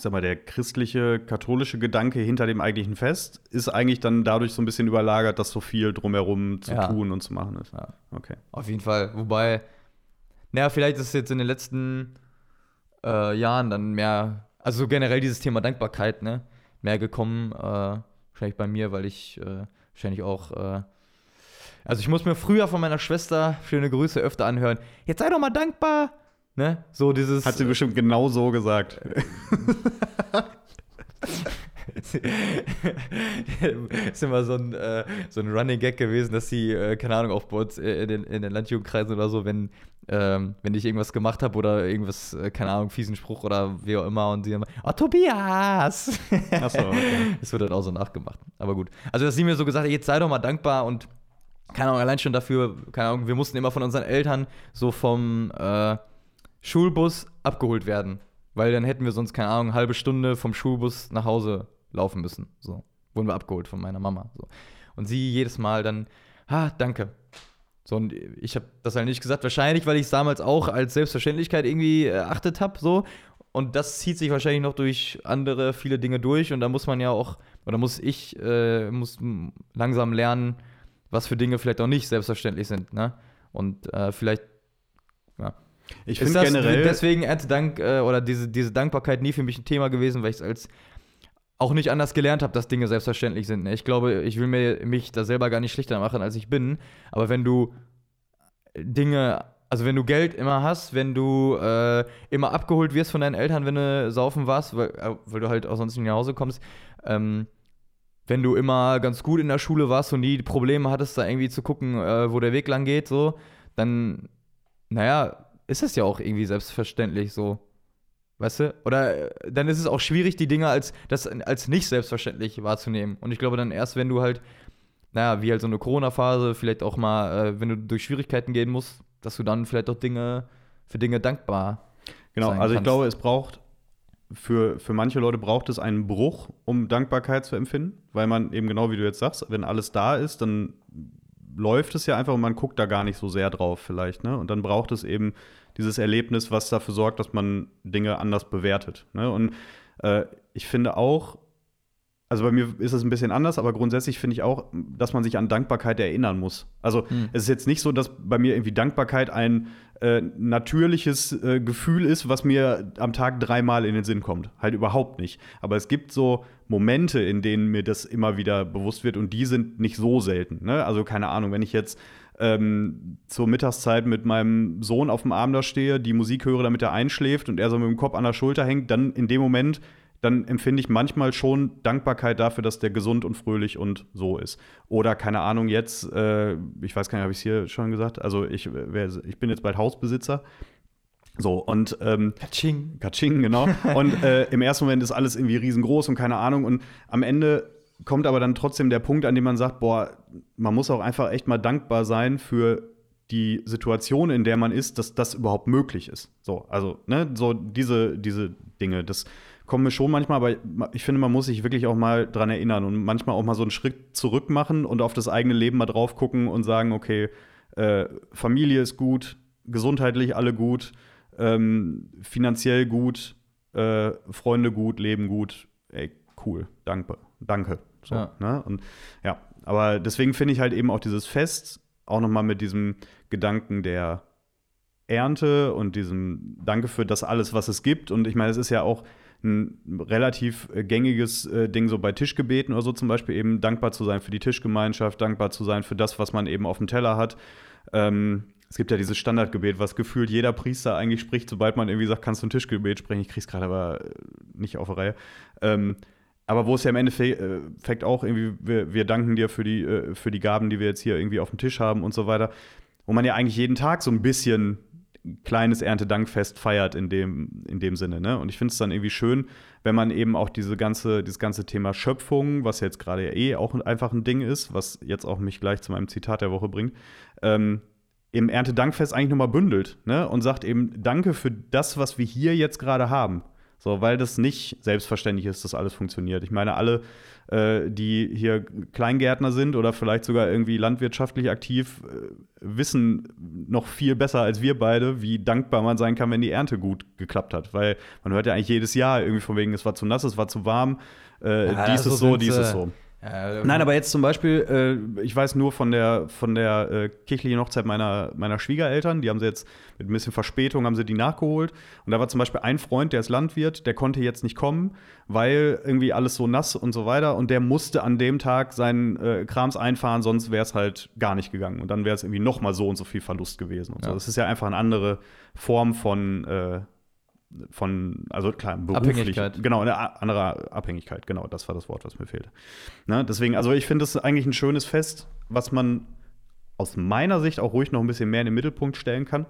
ich sag mal, der christliche, katholische Gedanke hinter dem eigentlichen Fest ist eigentlich dann dadurch so ein bisschen überlagert, dass so viel drumherum zu Ja. tun und zu machen ist. Ja. Okay. Auf jeden Fall. Wobei, naja, vielleicht ist es jetzt in den letzten äh, Jahren dann mehr, also generell dieses Thema Dankbarkeit, ne, mehr gekommen. Äh, wahrscheinlich bei mir, weil ich äh, wahrscheinlich auch, äh, also ich muss mir früher von meiner Schwester schöne Grüße öfter anhören. Jetzt sei doch mal dankbar, ne? So dieses. Hat sie bestimmt genau so gesagt. ist immer so ein, äh, so ein Running Gag gewesen, dass sie, äh, keine Ahnung, bei uns äh, in den, in den Landjugendkreisen oder so, wenn, ähm, wenn ich irgendwas gemacht habe oder irgendwas, äh, keine Ahnung, fiesen Spruch oder wie auch immer und sie immer, oh Tobias! Achso, okay. Das wird dann auch so nachgemacht. Aber gut. Also, dass sie mir so gesagt hat, jetzt sei doch mal dankbar und keine Ahnung, allein schon dafür, keine Ahnung, wir mussten immer von unseren Eltern so vom äh, Schulbus abgeholt werden. Weil dann hätten wir sonst, keine Ahnung, eine halbe Stunde vom Schulbus nach Hause laufen müssen. So. Wurden wir abgeholt von meiner Mama. So. Und sie jedes Mal dann, ah, danke. So, und ich habe das halt nicht gesagt, wahrscheinlich, weil ich es damals auch als Selbstverständlichkeit irgendwie erachtet habe, so. Und das zieht sich wahrscheinlich noch durch andere viele Dinge durch. Und da muss man ja auch, oder muss ich, äh, muss langsam lernen, was für Dinge vielleicht auch nicht selbstverständlich sind, ne? Und äh, vielleicht, ja. Ich finde generell. Deswegen Erntedank äh, oder diese, diese Dankbarkeit nie für mich ein Thema gewesen, weil ich es als auch nicht anders gelernt habe, dass Dinge selbstverständlich sind. Ne? Ich glaube, ich will mir mich da selber gar nicht schlechter machen, als ich bin. Aber wenn du Dinge, also wenn du Geld immer hast, wenn du äh, immer abgeholt wirst von deinen Eltern, wenn du saufen warst, weil, äh, weil du halt auch sonst nicht nach Hause kommst, ähm, wenn du immer ganz gut in der Schule warst und nie Probleme hattest, da irgendwie zu gucken, äh, wo der Weg lang geht, so, dann, naja, ist das ja auch irgendwie selbstverständlich so. Weißt du? Oder äh, dann ist es auch schwierig, die Dinge als, das als nicht selbstverständlich wahrzunehmen. Und ich glaube dann erst, wenn du halt, naja, wie halt so eine Corona-Phase, vielleicht auch mal, äh, wenn du durch Schwierigkeiten gehen musst, dass du dann vielleicht auch Dinge, für Dinge dankbar Genau, also ich glaube, es braucht, für, für manche Leute braucht es einen Bruch, um Dankbarkeit zu empfinden, weil man eben genau wie du jetzt sagst, wenn alles da ist, dann läuft es ja einfach und man guckt da gar nicht so sehr drauf vielleicht, ne? Und dann braucht es eben dieses Erlebnis, was dafür sorgt, dass man Dinge anders bewertet. Ne? Und äh, ich finde auch, also bei mir ist es ein bisschen anders, aber grundsätzlich finde ich auch, dass man sich an Dankbarkeit erinnern muss. Also hm. es ist jetzt nicht so, dass bei mir irgendwie Dankbarkeit ein äh, natürliches äh, Gefühl ist, was mir am Tag dreimal in den Sinn kommt. Halt überhaupt nicht. Aber es gibt so Momente, in denen mir das immer wieder bewusst wird und die sind nicht so selten. Ne? Also keine Ahnung, wenn ich jetzt ähm, zur Mittagszeit mit meinem Sohn auf dem Arm da stehe, die Musik höre, damit er einschläft und er so mit dem Kopf an der Schulter hängt, dann in dem Moment, dann empfinde ich manchmal schon Dankbarkeit dafür, dass der gesund und fröhlich und so ist. Oder keine Ahnung, jetzt, äh, ich weiß gar nicht, habe ich es hier schon gesagt, also ich, wer, ich bin jetzt bald Hausbesitzer. So, und ähm, Katsching. Katsching, genau. und äh, im ersten Moment ist alles irgendwie riesengroß und keine Ahnung. Und am Ende kommt aber dann trotzdem der Punkt, an dem man sagt, boah, man muss auch einfach echt mal dankbar sein für die Situation, in der man ist, dass das überhaupt möglich ist. So, also, ne, so diese, diese Dinge, das kommen mir schon manchmal, aber ich finde, man muss sich wirklich auch mal dran erinnern und manchmal auch mal so einen Schritt zurück machen und auf das eigene Leben mal drauf gucken und sagen, okay, äh, Familie ist gut, gesundheitlich alle gut, ähm, finanziell gut, äh, Freunde gut, Leben gut, ey, cool, danke, danke. So, ja. Ne? Und ja, aber deswegen finde ich halt eben auch dieses Fest auch nochmal mit diesem Gedanken der Ernte und diesem Danke für das alles, was es gibt. Und ich meine, es ist ja auch ein relativ äh, gängiges äh, Ding so bei Tischgebeten oder so zum Beispiel eben dankbar zu sein für die Tischgemeinschaft, dankbar zu sein für das, was man eben auf dem Teller hat. Ähm, es gibt ja dieses Standardgebet, was gefühlt jeder Priester eigentlich spricht, sobald man irgendwie sagt, kannst du ein Tischgebet sprechen. Ich krieg's gerade aber äh, nicht auf die Reihe. Ähm, aber wo es ja im Endeffekt auch irgendwie, wir, wir danken dir für die, äh, für die Gaben, die wir jetzt hier irgendwie auf dem Tisch haben und so weiter, wo man ja eigentlich jeden Tag so ein bisschen kleines Erntedankfest feiert in dem, in dem Sinne. Ne? Und ich finde es dann irgendwie schön, wenn man eben auch diese ganze, dieses ganze Thema Schöpfung, was jetzt gerade ja eh auch einfach ein Ding ist, was jetzt auch mich gleich zu meinem Zitat der Woche bringt, ähm, im Erntedankfest eigentlich nochmal bündelt ne? und sagt eben Danke für das, was wir hier jetzt gerade haben. So, weil das nicht selbstverständlich ist, dass alles funktioniert. Ich meine, alle, äh, die hier Kleingärtner sind oder vielleicht sogar irgendwie landwirtschaftlich aktiv, äh, wissen noch viel besser als wir beide, wie dankbar man sein kann, wenn die Ernte gut geklappt hat. Weil man hört ja eigentlich jedes Jahr irgendwie von wegen, es war zu nass, es war zu warm, äh, ja, dies ist so, dies ist so. Ja, Nein, aber jetzt zum Beispiel, äh, ich weiß nur von der, von der äh, kirchlichen Hochzeit meiner, meiner Schwiegereltern, die haben sie jetzt mit ein bisschen Verspätung, haben sie die nachgeholt. Und da war zum Beispiel ein Freund, der ist Landwirt, der konnte jetzt nicht kommen, weil irgendwie alles so nass und so weiter. Und der musste an dem Tag seinen äh, Krams einfahren, sonst wäre es halt gar nicht gegangen. Und dann wäre es irgendwie noch mal so und so viel Verlust gewesen. Und ja. so. Das ist ja einfach eine andere Form von, äh, von, also klar, beruflich. Abhängigkeit. Genau, eine andere Abhängigkeit, genau, das war das Wort, was mir fehlte. Ne? Deswegen, also ich finde es eigentlich ein schönes Fest, was man aus meiner Sicht auch ruhig noch ein bisschen mehr in den Mittelpunkt stellen kann.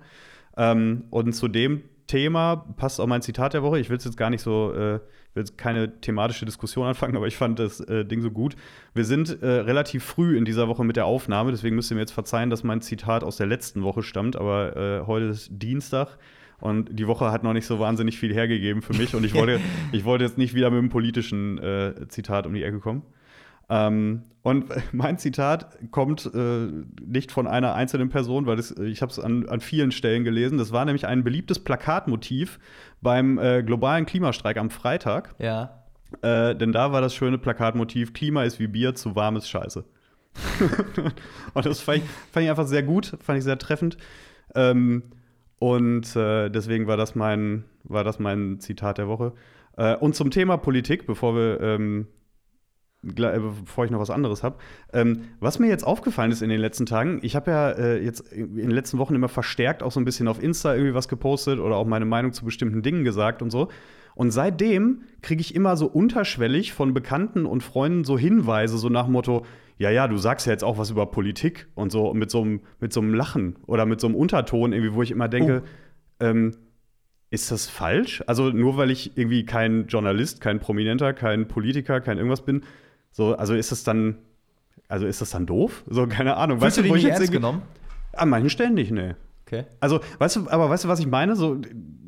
Ähm, und zu dem Thema passt auch mein Zitat der Woche. Ich will es jetzt gar nicht so, äh, ich will keine thematische Diskussion anfangen, aber ich fand das äh, Ding so gut. Wir sind äh, relativ früh in dieser Woche mit der Aufnahme, deswegen müsst ihr mir jetzt verzeihen, dass mein Zitat aus der letzten Woche stammt, aber äh, heute ist Dienstag. Und die Woche hat noch nicht so wahnsinnig viel hergegeben für mich. Und ich wollte, ich wollte jetzt nicht wieder mit einem politischen äh, Zitat um die Ecke kommen. Ähm, und mein Zitat kommt äh, nicht von einer einzelnen Person, weil das, ich habe es an, an vielen Stellen gelesen. Das war nämlich ein beliebtes Plakatmotiv beim äh, globalen Klimastreik am Freitag. Ja. Äh, denn da war das schöne Plakatmotiv: Klima ist wie Bier, zu warm ist Scheiße. und das fand ich, fand ich einfach sehr gut, fand ich sehr treffend. Ähm, und äh, deswegen war das, mein, war das mein Zitat der Woche. Äh, und zum Thema Politik, bevor wir. Ähm, äh, bevor ich noch was anderes habe. Ähm, was mir jetzt aufgefallen ist in den letzten Tagen, ich habe ja äh, jetzt in den letzten Wochen immer verstärkt auch so ein bisschen auf Insta irgendwie was gepostet oder auch meine Meinung zu bestimmten Dingen gesagt und so. Und seitdem kriege ich immer so unterschwellig von Bekannten und Freunden so Hinweise, so nach dem Motto, ja, ja, du sagst ja jetzt auch was über Politik und so mit so einem, mit so einem Lachen oder mit so einem Unterton irgendwie, wo ich immer denke, ähm, ist das falsch? Also nur weil ich irgendwie kein Journalist, kein Prominenter, kein Politiker, kein irgendwas bin, so, also ist das dann, also ist das dann doof? So, keine Ahnung. Fühlst du dich wo ich nicht jetzt ernst genommen? An manchen Stellen nicht, nee. Okay. Also, weißt du, aber weißt du, was ich meine? So,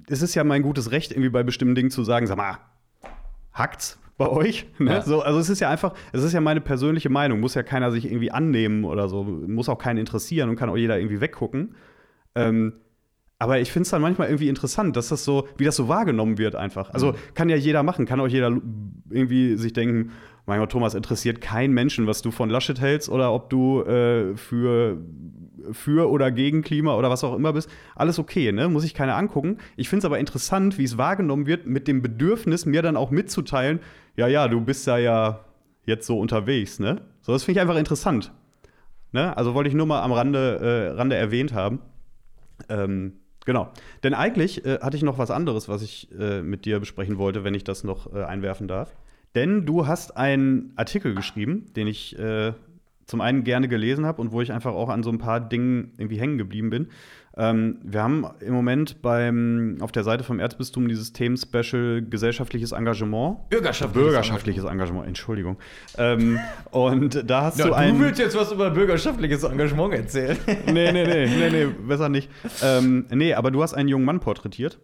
es ist ja mein gutes Recht, irgendwie bei bestimmten Dingen zu sagen, sag mal, hackt's bei euch? Ne? Ja. So, also es ist ja einfach, es ist ja meine persönliche Meinung, muss ja keiner sich irgendwie annehmen oder so, muss auch keinen interessieren und kann auch jeder irgendwie weggucken. Ähm, aber ich finde es dann manchmal irgendwie interessant, dass das so, wie das so wahrgenommen wird einfach. Also kann ja jeder machen, kann auch jeder irgendwie sich denken, mein Gott, Thomas, interessiert kein Menschen, was du von Laschet hältst oder ob du äh, für, für oder gegen Klima oder was auch immer bist. Alles okay, ne? Muss ich keiner angucken. Ich finde es aber interessant, wie es wahrgenommen wird, mit dem Bedürfnis, mir dann auch mitzuteilen, ja, ja, du bist da ja jetzt so unterwegs, ne? So, das finde ich einfach interessant. Ne? Also wollte ich nur mal am Rande, äh, Rande erwähnt haben. Ähm, genau. Denn eigentlich äh, hatte ich noch was anderes, was ich äh, mit dir besprechen wollte, wenn ich das noch äh, einwerfen darf. Denn du hast einen Artikel geschrieben, den ich äh, zum einen gerne gelesen habe und wo ich einfach auch an so ein paar Dingen irgendwie hängen geblieben bin. Ähm, wir haben im Moment beim, auf der Seite vom Erzbistum dieses Themen-Special gesellschaftliches Engagement. Bürgerschaftliches Bürgerschaftliches Engagement, Entschuldigung. Ähm, und da hast Ja, du du einen. willst jetzt was über bürgerschaftliches Engagement erzählen. nee, nee, nee, nee, nee, besser nicht. Ähm, nee, aber du hast einen jungen Mann porträtiert.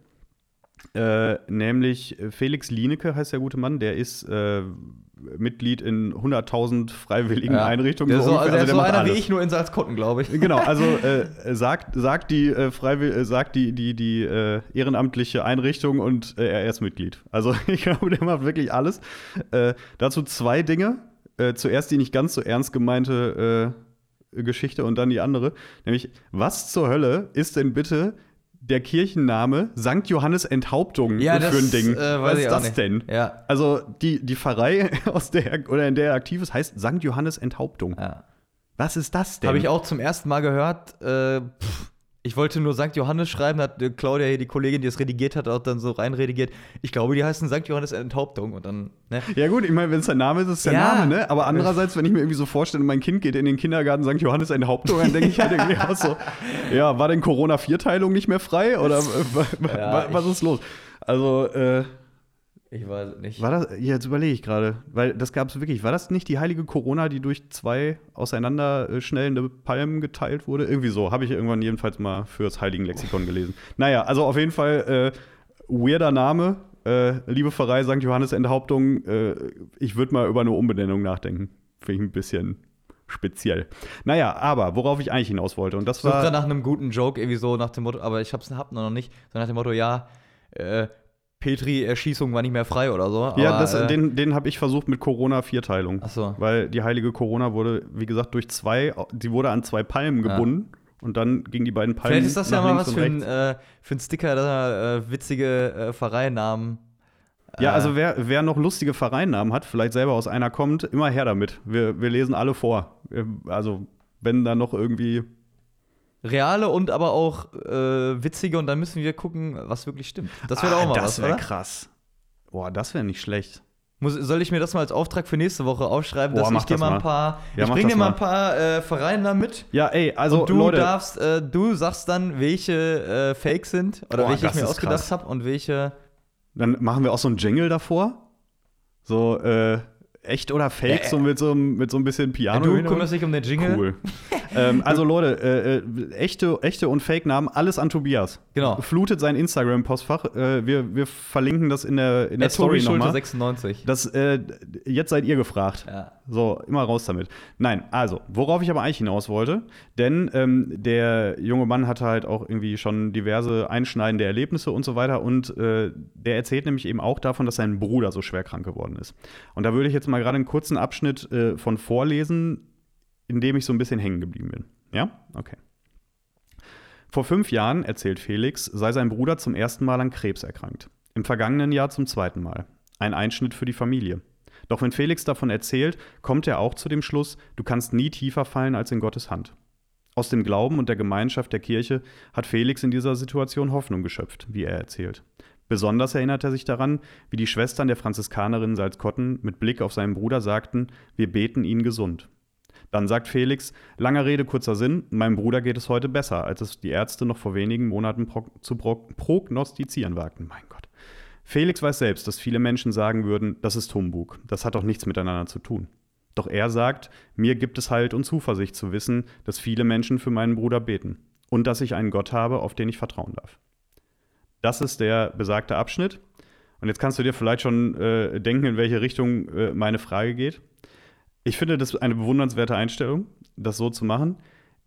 Äh, nämlich Felix Lienecke heißt der gute Mann. Der ist äh, Mitglied in 100.000 freiwilligen Einrichtungen. Der ist so, ungefähr. der ist so macht einer wie alles. ich, nur in Salzkotten, glaube ich. Genau, also äh, sagt, sagt die äh, Freiwill äh, sagt die, die, die äh, ehrenamtliche Einrichtung und äh, er ist Mitglied. Also ich glaube, der macht wirklich alles. Äh, dazu zwei Dinge. Äh, zuerst die nicht ganz so ernst gemeinte äh, Geschichte und dann die andere. Nämlich, was zur Hölle ist denn bitte der Kirchenname St. Johannes Enthauptung Ja, für das, ein Ding? äh, was ist das nicht. denn? Ja. Also die, die Pfarrei, aus der er- oder in der er aktiv ist, heißt St. Johannes Enthauptung. ja. Was ist das denn? Habe ich auch zum ersten Mal gehört. Äh, pff, ich wollte nur St. Johannes schreiben, hat äh, Claudia, hier, die Kollegin, die es redigiert hat, auch dann so reinredigiert. Ich glaube, die heißen St. Johannes Enthauptung. Und dann, ne? Ja gut, ich meine, wenn es der Name ist, ist es der Ja. Name, ne? Aber andererseits, wenn ich mir irgendwie so vorstelle, mein Kind geht in den Kindergarten St. Johannes in Hauptung, dann denke ich halt irgendwie auch so, ja, war denn Corona-Vierteilung nicht mehr frei? Oder Ja, wa- was ist los? Also, äh, Ich weiß nicht. war das, jetzt überlege ich gerade, weil das gab es wirklich, war das nicht die heilige Corona, die durch zwei auseinanderschnellende Palmen geteilt wurde? Irgendwie so, habe ich irgendwann jedenfalls mal fürs Heiligen Lexikon gelesen. Naja, also auf jeden Fall äh, weirder Name, äh, liebe Pfarrei St. Johannes Enthauptung, äh, ich würde mal über eine Umbenennung nachdenken. Finde ich ein bisschen speziell. Naja, aber worauf ich eigentlich hinaus wollte, und das Ich war. gerade nach einem guten Joke, irgendwie so nach dem Motto, aber ich hab's hab noch nicht, so nach dem Motto, ja, äh, Petri-Erschießung war nicht mehr frei oder so. Ja, aber, das, äh, den, den habe ich versucht mit Corona-Vierteilung. So. Weil die heilige Corona wurde, wie gesagt, durch zwei, die wurde an zwei Palmen Ja. gebunden und dann gingen die beiden Palmen Vielleicht ist das ja mal was für ein, rechts. äh, für ein Sticker, da äh, witzige äh, Vereinnnamen. Ja, äh, also wer, wer noch lustige Vereinnamen hat, vielleicht selber aus einer kommt, immer her damit. Wir, wir lesen alle vor. Wir- Also, wenn da noch irgendwie reale und aber auch äh, witzige und dann müssen wir gucken, was wirklich stimmt. Das wäre Ah, auch mal das was, wäre oder? krass. Boah, das wäre nicht schlecht. Muss, soll ich mir das mal als Auftrag für nächste Woche aufschreiben, Boah, dass ich dir das mal ein paar, Ja, ich bring das dir mal ein paar äh, Vereine da mit Ja, ey, also und du Leute, darfst, äh, du sagst dann, welche äh, Fake sind oder Boah, welche ich das mir ausgedacht habe und welche. dann machen wir auch so einen Jingle davor. So, äh, echt oder fake, äh, so mit so, mit so ein bisschen Piano. du kümmerst dich um den Jingle. Cool. ähm, also Leute, äh, äh, echte, echte und Fake-Namen, alles an Tobias. Genau. Flutet sein Instagram-Postfach. Äh, wir, wir verlinken das in der, in der Story nochmal. 96. Das, äh, jetzt seid ihr gefragt. Ja. So, immer raus damit. Nein, also, worauf ich aber eigentlich hinaus wollte, denn ähm, der junge Mann hatte halt auch irgendwie schon diverse einschneidende Erlebnisse und so weiter und äh, der erzählt nämlich eben auch davon, dass sein Bruder so schwer krank geworden ist. Und da würde ich jetzt mal gerade einen kurzen Abschnitt äh, von vorlesen, in dem ich so ein bisschen hängen geblieben bin. Ja? Okay. Vor fünf Jahren, erzählt Felix, sei sein Bruder zum ersten Mal an Krebs erkrankt. Im vergangenen Jahr zum zweiten Mal. Ein Einschnitt für die Familie. Doch wenn Felix davon erzählt, kommt er auch zu dem Schluss, du kannst nie tiefer fallen als in Gottes Hand. Aus dem Glauben und der Gemeinschaft der Kirche hat Felix in dieser Situation Hoffnung geschöpft, wie er erzählt. Besonders erinnert er sich daran, wie die Schwestern der Franziskanerin Salzkotten mit Blick auf seinen Bruder sagten, wir beten ihn gesund. Dann sagt Felix, langer Rede, kurzer Sinn, meinem Bruder geht es heute besser, als es die Ärzte noch vor wenigen Monaten pro zu pro prognostizieren wagten. Mein Gott. Felix weiß selbst, dass viele Menschen sagen würden, das ist Humbug, das hat doch nichts miteinander zu tun. Doch er sagt, mir gibt es Halt und Zuversicht zu wissen, dass viele Menschen für meinen Bruder beten und dass ich einen Gott habe, auf den ich vertrauen darf. Das ist der besagte Abschnitt. Und jetzt kannst du dir vielleicht schon äh, denken, in welche Richtung äh, meine Frage geht. Ich finde das eine bewundernswerte Einstellung, das so zu machen.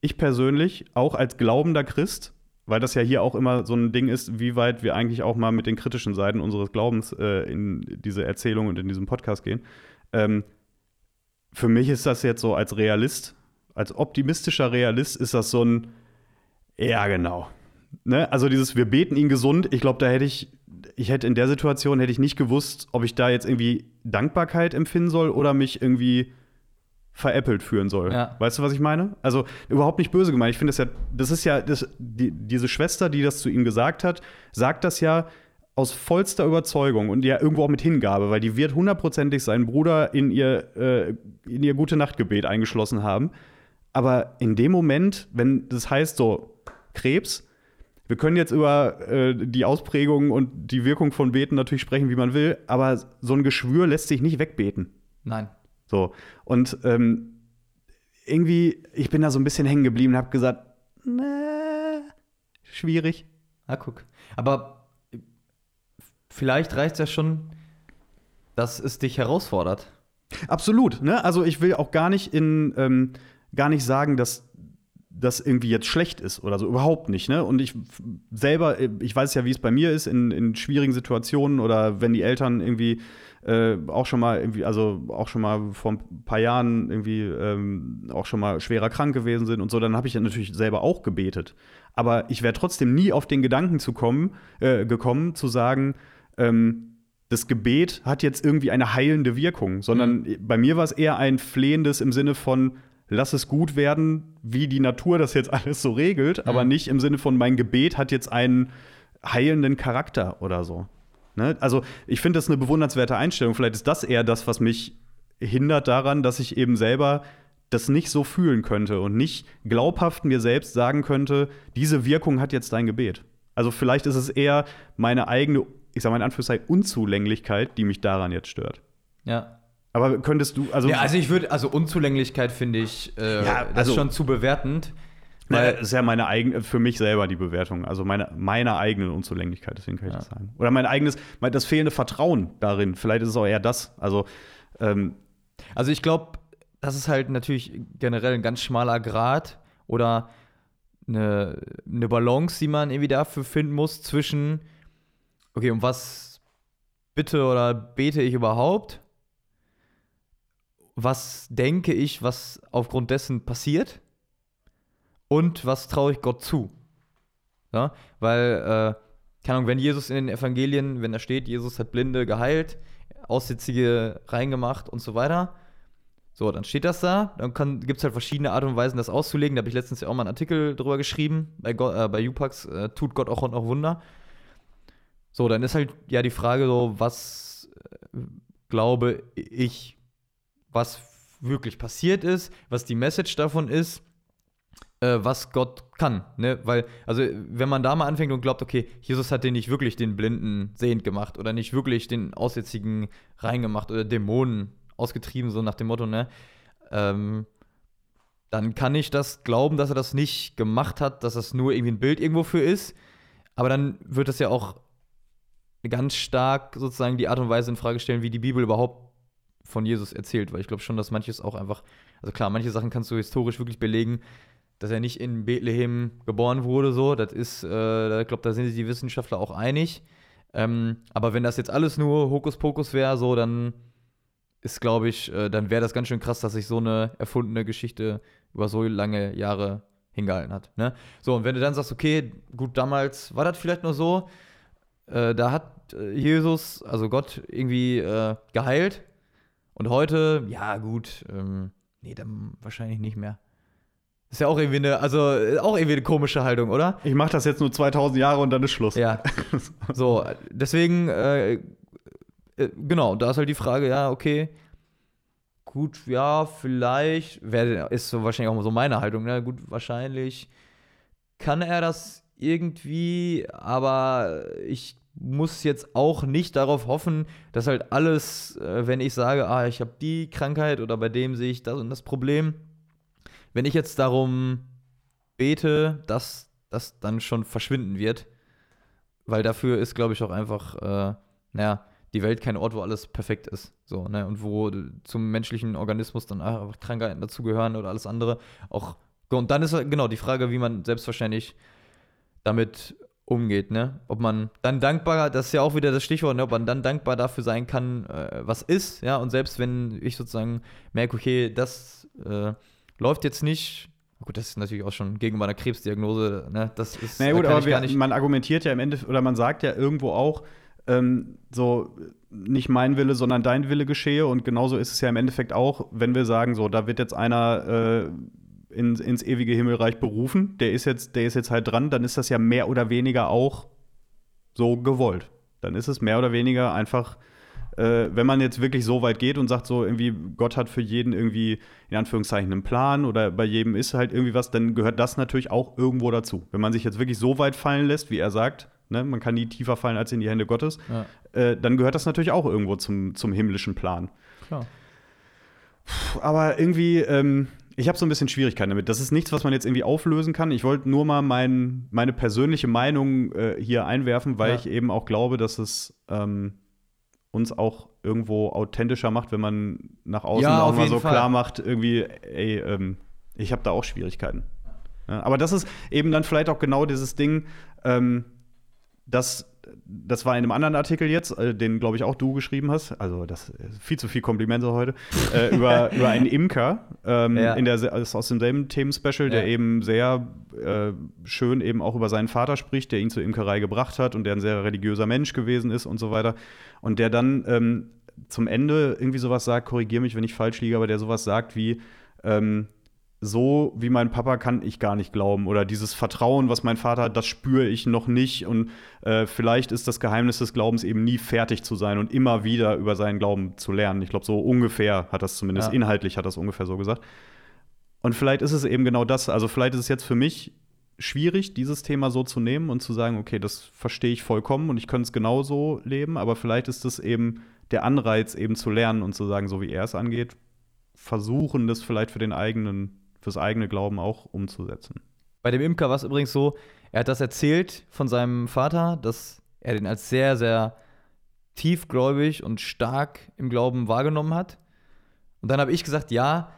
Ich persönlich, auch als glaubender Christ, weil das ja hier auch immer so ein Ding ist, wie weit wir eigentlich auch mal mit den kritischen Seiten unseres Glaubens äh, in diese Erzählung und in diesem Podcast gehen. Ähm, für mich ist das jetzt so als Realist, als optimistischer Realist ist das so ein, ja genau. Ne? Also dieses, wir beten ihn gesund, ich glaube, da hätte ich, ich hätte in der Situation, hätte ich nicht gewusst, ob ich da jetzt irgendwie Dankbarkeit empfinden soll oder mich irgendwie veräppelt fühlen soll. Ja. Weißt du, was ich meine? Also überhaupt nicht böse gemeint. Ich finde das ja, das ist ja, das, die, diese Schwester, die das zu ihm gesagt hat, sagt das ja aus vollster Überzeugung und ja irgendwo auch mit Hingabe, weil die wird hundertprozentig seinen Bruder in ihr, äh, in ihr gute Nachtgebet eingeschlossen haben. Aber in dem Moment, wenn das heißt so, Krebs, wir können jetzt über äh, die Ausprägung und die Wirkung von Beten natürlich sprechen, wie man will, aber so ein Geschwür lässt sich nicht wegbeten. Nein. So. Und ähm, irgendwie, ich bin da so ein bisschen hängen geblieben und habe gesagt, na, schwierig. Ah, guck. Aber vielleicht reicht es ja schon, dass es dich herausfordert. Absolut, ne? Also ich will auch gar nicht in ähm, gar nicht sagen, dass das irgendwie jetzt schlecht ist oder so, überhaupt nicht, ne? Und ich selber, äh, ich weiß ja, wie es bei mir ist in, in schwierigen Situationen oder wenn die Eltern irgendwie äh, auch schon mal irgendwie, also auch schon mal vor ein paar Jahren irgendwie ähm, auch schon mal schwerer krank gewesen sind und so, dann habe ich ja natürlich selber auch gebetet. Aber ich wäre trotzdem nie auf den Gedanken zu kommen, äh, gekommen, zu sagen, ähm, das Gebet hat jetzt irgendwie eine heilende Wirkung, sondern bei mir war es eher ein flehendes im Sinne von, lass es gut werden, wie die Natur das jetzt alles so regelt, aber nicht im Sinne von, mein Gebet hat jetzt einen heilenden Charakter oder so. Ne? Also ich finde das eine bewundernswerte Einstellung. Vielleicht ist das eher das, was mich hindert daran, dass ich eben selber das nicht so fühlen könnte und nicht glaubhaft mir selbst sagen könnte, diese Wirkung hat jetzt dein Gebet. Also vielleicht ist es eher meine eigene, ich sage mal in Anführungszeichen, Unzulänglichkeit, die mich daran jetzt stört. Ja. Aber könntest du, also, ja, also ich würde, also Unzulänglichkeit finde ich, äh, Ja, das also- ist schon zu bewertend. Weil das ist ja meine eigene, für mich selber die Bewertung, also meine, meine eigenen Unzulänglichkeit, deswegen kann ich Ja. das sagen. Oder mein eigenes, mein, das fehlende Vertrauen darin, vielleicht ist es auch eher das. Also, ähm, also ich glaube, das ist halt natürlich generell ein ganz schmaler Grad oder eine, eine Balance, die man irgendwie dafür finden muss zwischen, okay, um was bitte oder bete ich überhaupt? Was denke ich, was aufgrund dessen passiert? Und was traue ich Gott zu? Ja, weil, äh, keine Ahnung, wenn Jesus in den Evangelien, wenn da steht, Jesus hat Blinde geheilt, Aussitzige reingemacht und so weiter, So, dann steht das da. Dann gibt es halt verschiedene Arten und Weisen, das auszulegen. Da habe ich letztens ja auch mal einen Artikel drüber geschrieben, bei, Gott, äh, bei Upax, äh, tut Gott auch und auch Wunder. So, dann ist halt ja die Frage so, was äh, glaube ich, was wirklich passiert ist, was die Message davon ist, äh, was Gott kann. Ne? Weil, also, wenn man da mal anfängt und glaubt, okay, Jesus hat den nicht wirklich den Blinden sehend gemacht oder nicht wirklich den Aussätzigen reingemacht oder Dämonen ausgetrieben, so nach dem Motto, ne? Ähm, dann kann ich das glauben, dass er das nicht gemacht hat, dass das nur irgendwie ein Bild irgendwo für ist. Aber dann wird das ja auch ganz stark sozusagen die Art und Weise in Frage stellen, wie die Bibel überhaupt von Jesus erzählt, weil ich glaube schon, dass manches auch einfach, also klar, manche Sachen kannst du historisch wirklich belegen, dass er nicht in Bethlehem geboren wurde, so, das ist, äh, ich glaube, da sind sich die Wissenschaftler auch einig. Ähm, aber wenn das jetzt alles nur Hokuspokus wäre, so, dann ist, glaube ich, äh, dann wäre das ganz schön krass, dass sich so eine erfundene Geschichte über so lange Jahre hingehalten hat. Ne? So, und wenn du dann sagst, okay, gut, damals war das vielleicht nur so, äh, da hat äh, Jesus, also Gott, irgendwie äh, geheilt. Und heute, ja, gut, ähm, nee, dann wahrscheinlich nicht mehr. Ist ja auch irgendwie eine, also auch irgendwie eine komische Haltung, oder? Ich mache das jetzt nur 2000 Jahre und dann ist Schluss. Ja. so, deswegen, äh, äh, genau, da ist halt die Frage, ja, okay, gut, ja, vielleicht, wär, ist so wahrscheinlich auch so meine Haltung, ne? Gut, wahrscheinlich kann er das irgendwie, aber ich muss jetzt auch nicht darauf hoffen, dass halt alles, äh, wenn ich sage, ah, ich habe die Krankheit oder bei dem sehe ich das und das Problem, wenn ich jetzt darum bete, dass das dann schon verschwinden wird, weil dafür ist, glaube ich, auch einfach, äh, naja, die Welt kein Ort, wo alles perfekt ist. So, ne? Und wo zum menschlichen Organismus dann einfach Krankheiten dazugehören oder alles andere. Auch, und dann ist genau die Frage, wie man selbstverständlich damit umgeht, ne? Ob man dann dankbar, das ist ja auch wieder das Stichwort, ne? ob man dann dankbar dafür sein kann, äh, was ist, ja, und selbst wenn ich sozusagen merke, okay, das äh, läuft jetzt nicht, gut, das ist natürlich auch schon gegenüber einer Krebsdiagnose, ne? Das ist naja, gut, aber wir, man argumentiert ja im Ende, oder man sagt ja irgendwo auch, ähm, so nicht mein Wille, sondern dein Wille geschehe. Und genauso ist es ja im Endeffekt auch, wenn wir sagen, so, da wird jetzt einer äh, in, ins ewige Himmelreich berufen, der ist jetzt, der ist jetzt halt dran, dann ist das ja mehr oder weniger auch so gewollt. Dann ist es mehr oder weniger einfach, äh, wenn man jetzt wirklich so weit geht und sagt, so irgendwie, Gott hat für jeden irgendwie in Anführungszeichen einen Plan oder bei jedem ist halt irgendwie was, dann gehört das natürlich auch irgendwo dazu. Wenn man sich jetzt wirklich so weit fallen lässt, wie er sagt, ne, man kann nie tiefer fallen als in die Hände Gottes, ja. äh, dann gehört das natürlich auch irgendwo zum, zum himmlischen Plan. Klar. Puh, aber irgendwie, ähm, ich habe so ein bisschen Schwierigkeiten damit. Das ist nichts, was man jetzt irgendwie auflösen kann. Ich wollte nur mal mein, meine persönliche Meinung äh, hier einwerfen, weil ja. ich eben auch glaube, dass es ähm, uns auch irgendwo authentischer macht, wenn man nach außen ja, auch mal so Fall. klar macht, irgendwie, ey, ähm, ich habe da auch Schwierigkeiten. Ja, aber das ist eben dann vielleicht auch genau dieses Ding, ähm, dass das war in einem anderen Artikel jetzt, äh, den glaube ich auch du geschrieben hast. Also das ist viel zu viel Komplimente heute äh, über, über einen Imker ähm, ja. in der also aus demselben Themenspecial, der ja. eben sehr äh, schön eben auch über seinen Vater spricht, der ihn zur Imkerei gebracht hat und der ein sehr religiöser Mensch gewesen ist und so weiter. Und der dann ähm, zum Ende irgendwie sowas sagt, korrigiere mich, wenn ich falsch liege, aber der sowas sagt wie ähm, so wie mein Papa kann ich gar nicht glauben. Oder dieses Vertrauen, was mein Vater hat, das spüre ich noch nicht. Und äh, vielleicht ist das Geheimnis des Glaubens eben nie fertig zu sein und immer wieder über seinen Glauben zu lernen. Ich glaube, so ungefähr hat das zumindest, ja. inhaltlich hat das ungefähr so gesagt. Und vielleicht ist es eben genau das. Also vielleicht ist es jetzt für mich schwierig, dieses Thema so zu nehmen und zu sagen, okay, das verstehe ich vollkommen und ich könnte es genauso leben, aber vielleicht ist es eben der Anreiz, eben zu lernen und zu sagen, so wie er es angeht, versuchen, das vielleicht für den eigenen fürs eigene Glauben auch umzusetzen. Bei dem Imker war es übrigens so, er hat das erzählt von seinem Vater, dass er den als sehr, sehr tiefgläubig und stark im Glauben wahrgenommen hat. Und dann habe ich gesagt, ja,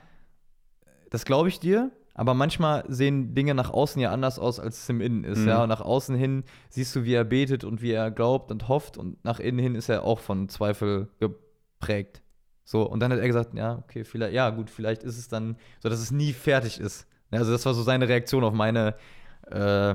das glaube ich dir, aber manchmal sehen Dinge nach außen ja anders aus, als es im Innen ist. Mhm. Ja, und nach außen hin siehst du, wie er betet und wie er glaubt und hofft, und nach innen hin ist er auch von Zweifel geprägt. So, und dann hat er gesagt, ja, okay, vielleicht, ja, gut, vielleicht ist es dann so, dass es nie fertig ist. Also, das war so seine Reaktion auf meine äh,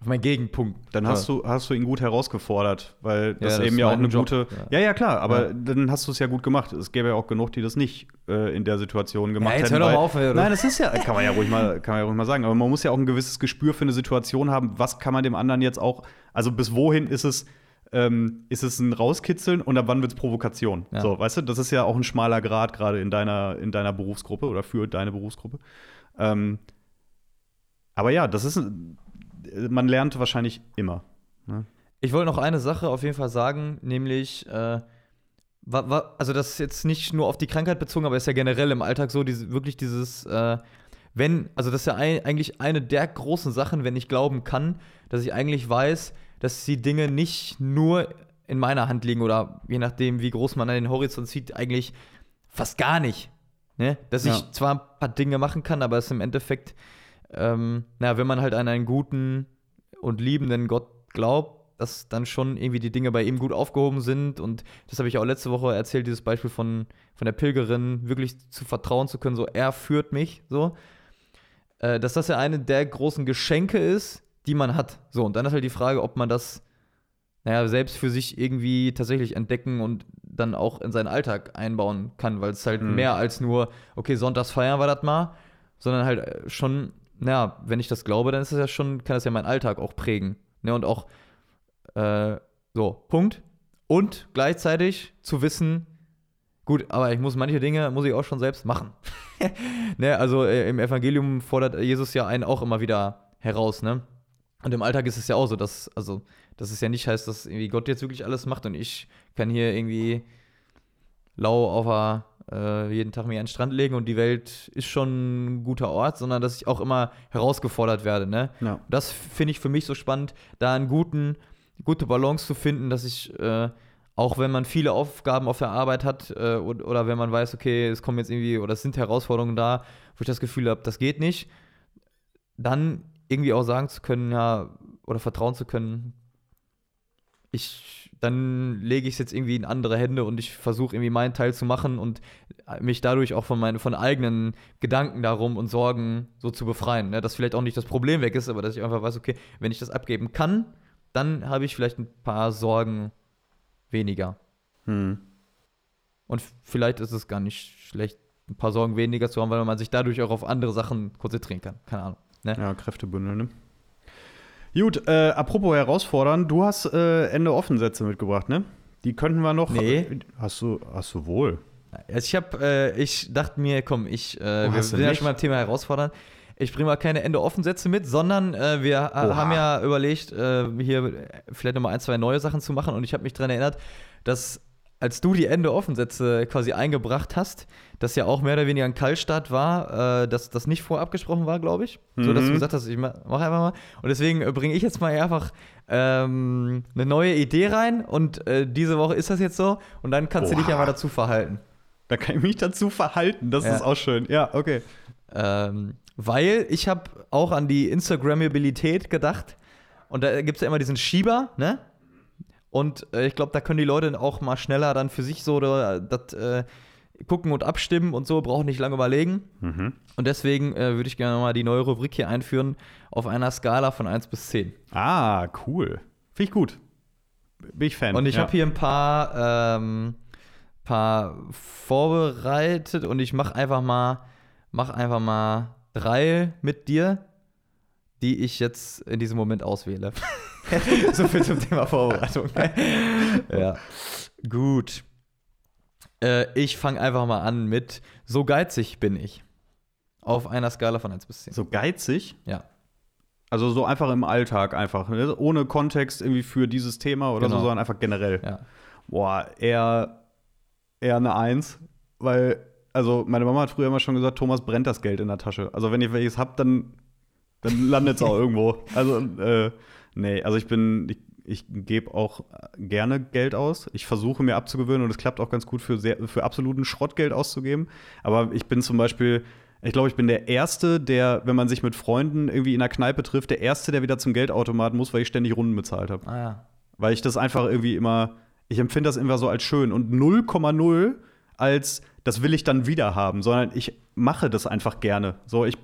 Auf meinen Gegenpunkt. Dann hast, du, hast du ihn gut herausgefordert, weil das das eben ja auch eine Job, gute. ja. Ja, ja, klar, aber Ja. dann hast du es ja gut gemacht. Es gäbe ja auch genug, die das nicht äh, in der Situation gemacht jetzt hätten. hör doch auf, du- Nein, das ist ja, kann man ja ruhig mal, kann man ja ruhig mal sagen. Aber man muss ja auch ein gewisses Gespür für eine Situation haben. Was kann man dem anderen jetzt auch, also bis wohin ist es, ähm, ist es ein Rauskitzeln und ab wann wird es Provokation? Ja. So, weißt du, das ist ja auch ein schmaler Grad gerade in deiner, in deiner Berufsgruppe oder für deine Berufsgruppe. Ähm, aber ja, das ist, man lernt wahrscheinlich immer. Ne? Ich wollte noch eine Sache auf jeden Fall sagen, nämlich, äh, wa, wa, also das ist jetzt nicht nur auf die Krankheit bezogen, aber ist ja generell im Alltag so, diese, wirklich dieses, äh, wenn, also das ist ja ein, eigentlich eine der großen Sachen, wenn ich glauben kann, dass ich eigentlich weiß, dass die Dinge nicht nur in meiner Hand liegen oder je nachdem, wie groß man an den Horizont sieht, eigentlich fast gar nicht. Ne? Dass Ja. ich zwar ein paar Dinge machen kann, aber es im Endeffekt, ähm, na, wenn man halt an einen guten und liebenden Gott glaubt, dass dann schon irgendwie die Dinge bei ihm gut aufgehoben sind. Und das habe ich auch letzte Woche erzählt, dieses Beispiel von, von der Pilgerin, wirklich zu vertrauen zu können, so er führt mich, so. Äh, dass das ja eine der großen Geschenke ist, die man hat. So, und dann ist halt die Frage, ob man das, naja, selbst für sich irgendwie tatsächlich entdecken und dann auch in seinen Alltag einbauen kann, weil es halt Mhm. mehr als nur, okay, sonntags feiern wir das mal, sondern halt äh, schon, naja, wenn ich das glaube, dann ist es ja schon, kann das ja meinen Alltag auch prägen. Ne, und auch, äh, so, Punkt. Und gleichzeitig zu wissen, gut, aber ich muss manche Dinge, muss ich auch schon selbst machen. ne, also äh, im Evangelium fordert Jesus ja einen auch immer wieder heraus, ne? Und im Alltag ist es ja auch so, dass, also, dass es ja nicht heißt, dass irgendwie Gott jetzt wirklich alles macht und ich kann hier irgendwie lau auf der, äh, jeden Tag mir an den Strand legen und die Welt ist schon ein guter Ort, sondern dass ich auch immer herausgefordert werde, ne? Ja. Das finde ich für mich so spannend, da einen guten, gute Balance zu finden, dass ich, äh, auch wenn man viele Aufgaben auf der Arbeit hat äh, oder, oder wenn man weiß, okay, es kommen jetzt irgendwie oder es sind Herausforderungen da, wo ich das Gefühl habe, das geht nicht, dann irgendwie auch sagen zu können, ja, oder vertrauen zu können, ich, dann lege ich es jetzt irgendwie in andere Hände und ich versuche irgendwie meinen Teil zu machen und mich dadurch auch von meinen von eigenen Gedanken darum und Sorgen so zu befreien. Ne? Dass vielleicht auch nicht das Problem weg ist, aber dass ich einfach weiß, okay, wenn ich das abgeben kann, dann habe ich vielleicht ein paar Sorgen weniger. Hm. Und vielleicht ist es gar nicht schlecht, ein paar Sorgen weniger zu haben, weil man sich dadurch auch auf andere Sachen konzentrieren kann. Keine Ahnung. Ne? Ja, Kräftebündel, ne? Gut, äh, apropos herausfordern, du hast äh, Ende Offensätze mitgebracht, ne? Die könnten wir noch. Nee. Hast du, hast du wohl. Also ich habe, äh, ich dachte mir, komm, ich, äh, wir hast du sind ja schon beim Thema herausfordern. Ich bringe mal keine Ende-Offen-Sätze mit, sondern äh, wir äh, Oha. haben ja überlegt, äh, hier vielleicht nochmal ein, zwei neue Sachen zu machen und ich habe mich daran erinnert, dass als du die Ende-Offen-Sätze quasi eingebracht hast, das ja auch mehr oder weniger ein Kaltstart war, äh, dass das nicht vorab gesprochen war, glaube ich. So, dass du Mhm. gesagt hast, ich ma- mach einfach mal. Und deswegen äh, bringe ich jetzt mal einfach ähm, eine neue Idee rein und äh, diese Woche ist das jetzt so und dann kannst du dich ja mal dazu verhalten. Da kann ich mich dazu verhalten, das Ja. ist auch schön. Ja, okay. Ähm, weil ich habe auch an die Instagrammabilität gedacht. Und da gibt es ja immer diesen Schieber, ne? Und äh, ich glaube, da können die Leute auch mal schneller dann für sich so oder, das äh, gucken und abstimmen und so, brauchen nicht lange überlegen. Mhm. Und deswegen äh, würde ich gerne mal die neue Rubrik hier einführen auf einer Skala von 1 bis 10. Ah, cool. Finde ich gut. Bin ich Fan. Und ich ja. habe hier ein paar, ähm, paar vorbereitet und ich mache einfach mal, mach einfach mal drei mit dir, die ich jetzt in diesem Moment auswähle. so viel zum Thema Vorbereitung. ja, gut. Äh, ich fange einfach mal an mit So geizig bin ich. Auf einer Skala von 1 bis 10. So geizig? Ja. Also so einfach im Alltag einfach. Ne? Ohne Kontext irgendwie für dieses Thema oder Genau. so, sondern einfach generell. Ja. Boah, eher, eher eine Eins, weil, also meine Mama hat früher immer schon gesagt, Thomas brennt das Geld in der Tasche. Also wenn ihr welches habt, dann, dann landet es auch irgendwo. Also, äh, nee, also ich bin, ich, ich gebe auch gerne Geld aus. Ich versuche mir abzugewöhnen und es klappt auch ganz gut für, sehr, für absoluten Schrottgeld auszugeben. Aber ich bin zum Beispiel, ich glaube, ich bin der Erste, der, wenn man sich mit Freunden irgendwie in der Kneipe trifft, der Erste, der wieder zum Geldautomaten muss, weil ich ständig Runden bezahlt habe. Ah ja. Weil ich das einfach irgendwie immer, ich empfinde das immer so als schön und 0,0 als das will ich dann wieder haben, sondern ich mache das einfach gerne. So, ich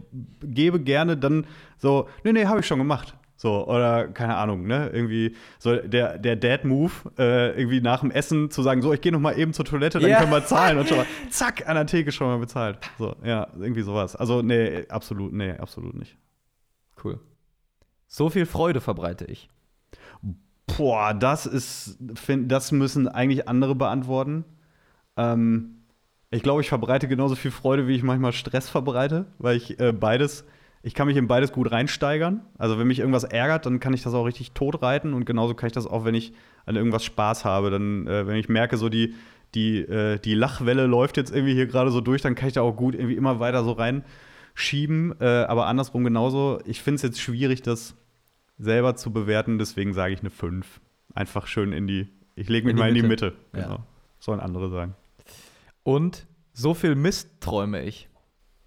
gebe gerne dann so, nee, nee, habe ich schon gemacht. So, oder keine Ahnung, ne? Irgendwie so der, der Dad-Move, äh, irgendwie nach dem Essen zu sagen, so, ich gehe noch mal eben zur Toilette, dann Ja. können wir zahlen und schon mal, zack, an der Theke schon mal bezahlt. So, ja, irgendwie sowas. Also, nee, absolut, nee, absolut nicht. Cool. So viel Freude verbreite ich. Boah, das ist, find, das müssen eigentlich andere beantworten. Ähm, ich glaube, ich verbreite genauso viel Freude, wie ich manchmal Stress verbreite, weil ich äh, beides, ich kann mich in beides gut reinsteigern. Also wenn mich irgendwas ärgert, dann kann ich das auch richtig totreiten und genauso kann ich das auch, wenn ich an irgendwas Spaß habe. Dann, äh, wenn ich merke, so die, die, äh, die Lachwelle läuft jetzt irgendwie hier gerade so durch, dann kann ich da auch gut irgendwie immer weiter so reinschieben. Äh, aber andersrum genauso, ich finde es jetzt schwierig, das selber zu bewerten, deswegen sage ich eine 5. Einfach schön in die, ich lege mich mal in die Mitte. Mitte. Ja. Genau. Sollen andere sagen. Und so viel Mist träume ich.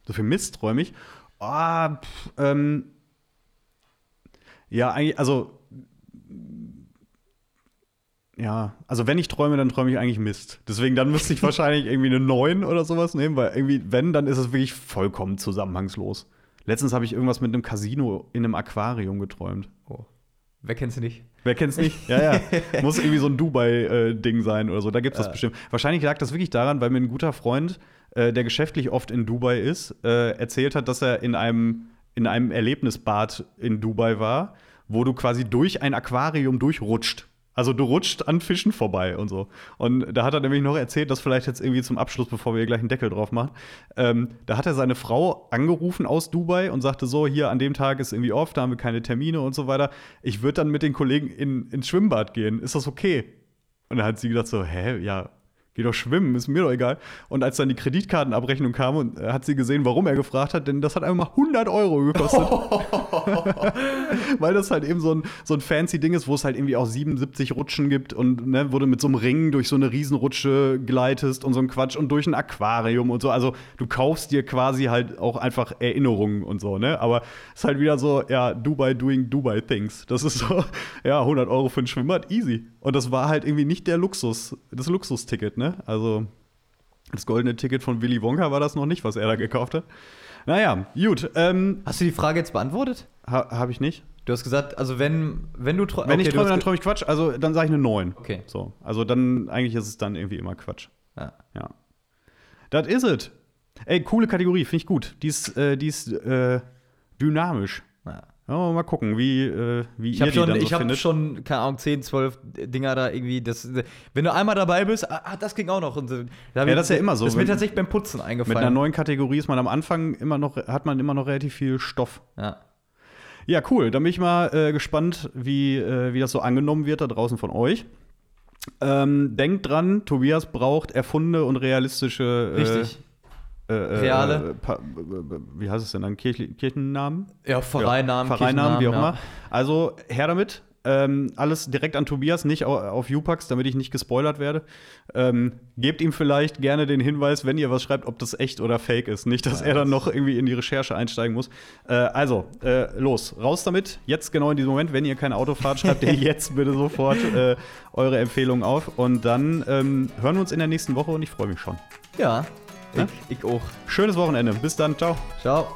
So viel Mist träume ich. Ah, pff, ähm, ja, eigentlich, also ja, also wenn ich träume, dann träume ich eigentlich Mist. Deswegen dann müsste ich wahrscheinlich irgendwie eine 9 oder sowas nehmen, weil irgendwie, wenn, dann ist es wirklich vollkommen zusammenhangslos. Letztens habe ich irgendwas mit einem Casino in einem Aquarium geträumt. Oh. Wer kennt's nicht? Wer kennt's nicht? Ja, ja. Muss irgendwie so ein Dubai-Ding sein oder so. Da gibt's das bestimmt. Wahrscheinlich lag das wirklich daran, weil mir ein guter Freund, äh, der geschäftlich oft in Dubai ist, äh, erzählt hat, dass er in einem, in einem Erlebnisbad in Dubai war, wo du quasi durch ein Aquarium durchrutscht. Also du rutscht an Fischen vorbei und so. Und da hat er nämlich noch erzählt, dass vielleicht jetzt irgendwie zum Abschluss, bevor wir hier gleich einen Deckel drauf machen, ähm, da hat er seine Frau angerufen aus Dubai und sagte so, hier an dem Tag ist irgendwie off, da haben wir keine Termine und so weiter. Ich würde dann mit den Kollegen in, ins Schwimmbad gehen. Ist das okay? Und dann hat sie gedacht so, hä, ja, geh doch schwimmen, ist mir doch egal. Und als dann die Kreditkartenabrechnung kam, und, hat sie gesehen, warum er gefragt hat, denn das hat einfach mal 100 Euro gekostet. Weil das halt eben so ein, so ein fancy Ding ist, wo es halt irgendwie auch 77 Rutschen gibt und ne, wo du mit so einem Ring durch so eine Riesenrutsche gleitest und so ein Quatsch und durch ein Aquarium und so. Also du kaufst dir quasi halt auch einfach Erinnerungen und so, ne? Aber es ist halt wieder so, ja, Dubai doing Dubai things. Das ist so, ja, 100 Euro für ein Schwimmbad, easy. Und das war halt irgendwie nicht der Luxus, das Luxusticket, ne? Also das goldene Ticket von Willy Wonka war das noch nicht, was er da gekauft hat. Naja, gut. Ähm, Hast du die Frage jetzt beantwortet? ha, Habe ich nicht. Du hast gesagt, also wenn, wenn du träumst. Wenn ich träume, dann träume ich Quatsch. Also dann sage ich eine 9. Okay. So, also dann, eigentlich ist es dann irgendwie immer Quatsch. Ja. Ja. Das is it. Ey, coole Kategorie, finde ich gut. Die ist, äh, die ist äh, dynamisch. Ja. Ja, mal gucken, wie, äh, wie Ich ihr habe die schon, dann so ich hab findet. schon, keine Ahnung, 10, 12 Dinger da irgendwie. Das, wenn du einmal dabei bist, ah, das ging auch noch. Und. Da Ja, das ist ja immer so, Das ist mir tatsächlich beim Putzen Mit eingefallen. einer neuen Kategorie ist man am Anfang immer noch, hat man immer noch relativ viel Stoff. ja. Ja, cool. Dann bin ich mal äh, gespannt, wie, äh, wie das so angenommen wird da draußen von euch. Ähm, denkt dran, Tobias braucht erfundene und realistische äh, Richtig. Äh, äh, Reale. äh, äh, wie heißt es denn dann? Kirchli Kirchennamen? ja, Vereinnamen, ja, Vereinnamen, wie auch immer. Also her damit. Ähm, alles direkt an Tobias, nicht au auf Upax, damit ich nicht gespoilert werde. Ähm, gebt ihm vielleicht gerne den Hinweis, wenn ihr was schreibt, ob das echt oder fake ist. Nicht, dass er dann noch irgendwie in die Recherche einsteigen muss. Äh, also, äh, los, raus damit. Jetzt genau in diesem Moment, wenn ihr kein Auto fahrt, schreibt ihr jetzt bitte sofort äh, eure Empfehlungen auf. Und dann ähm, hören wir uns in der nächsten Woche und ich freue mich schon. Ja, Ja? ich, ich auch. Schönes Wochenende. Bis dann. Ciao. Ciao.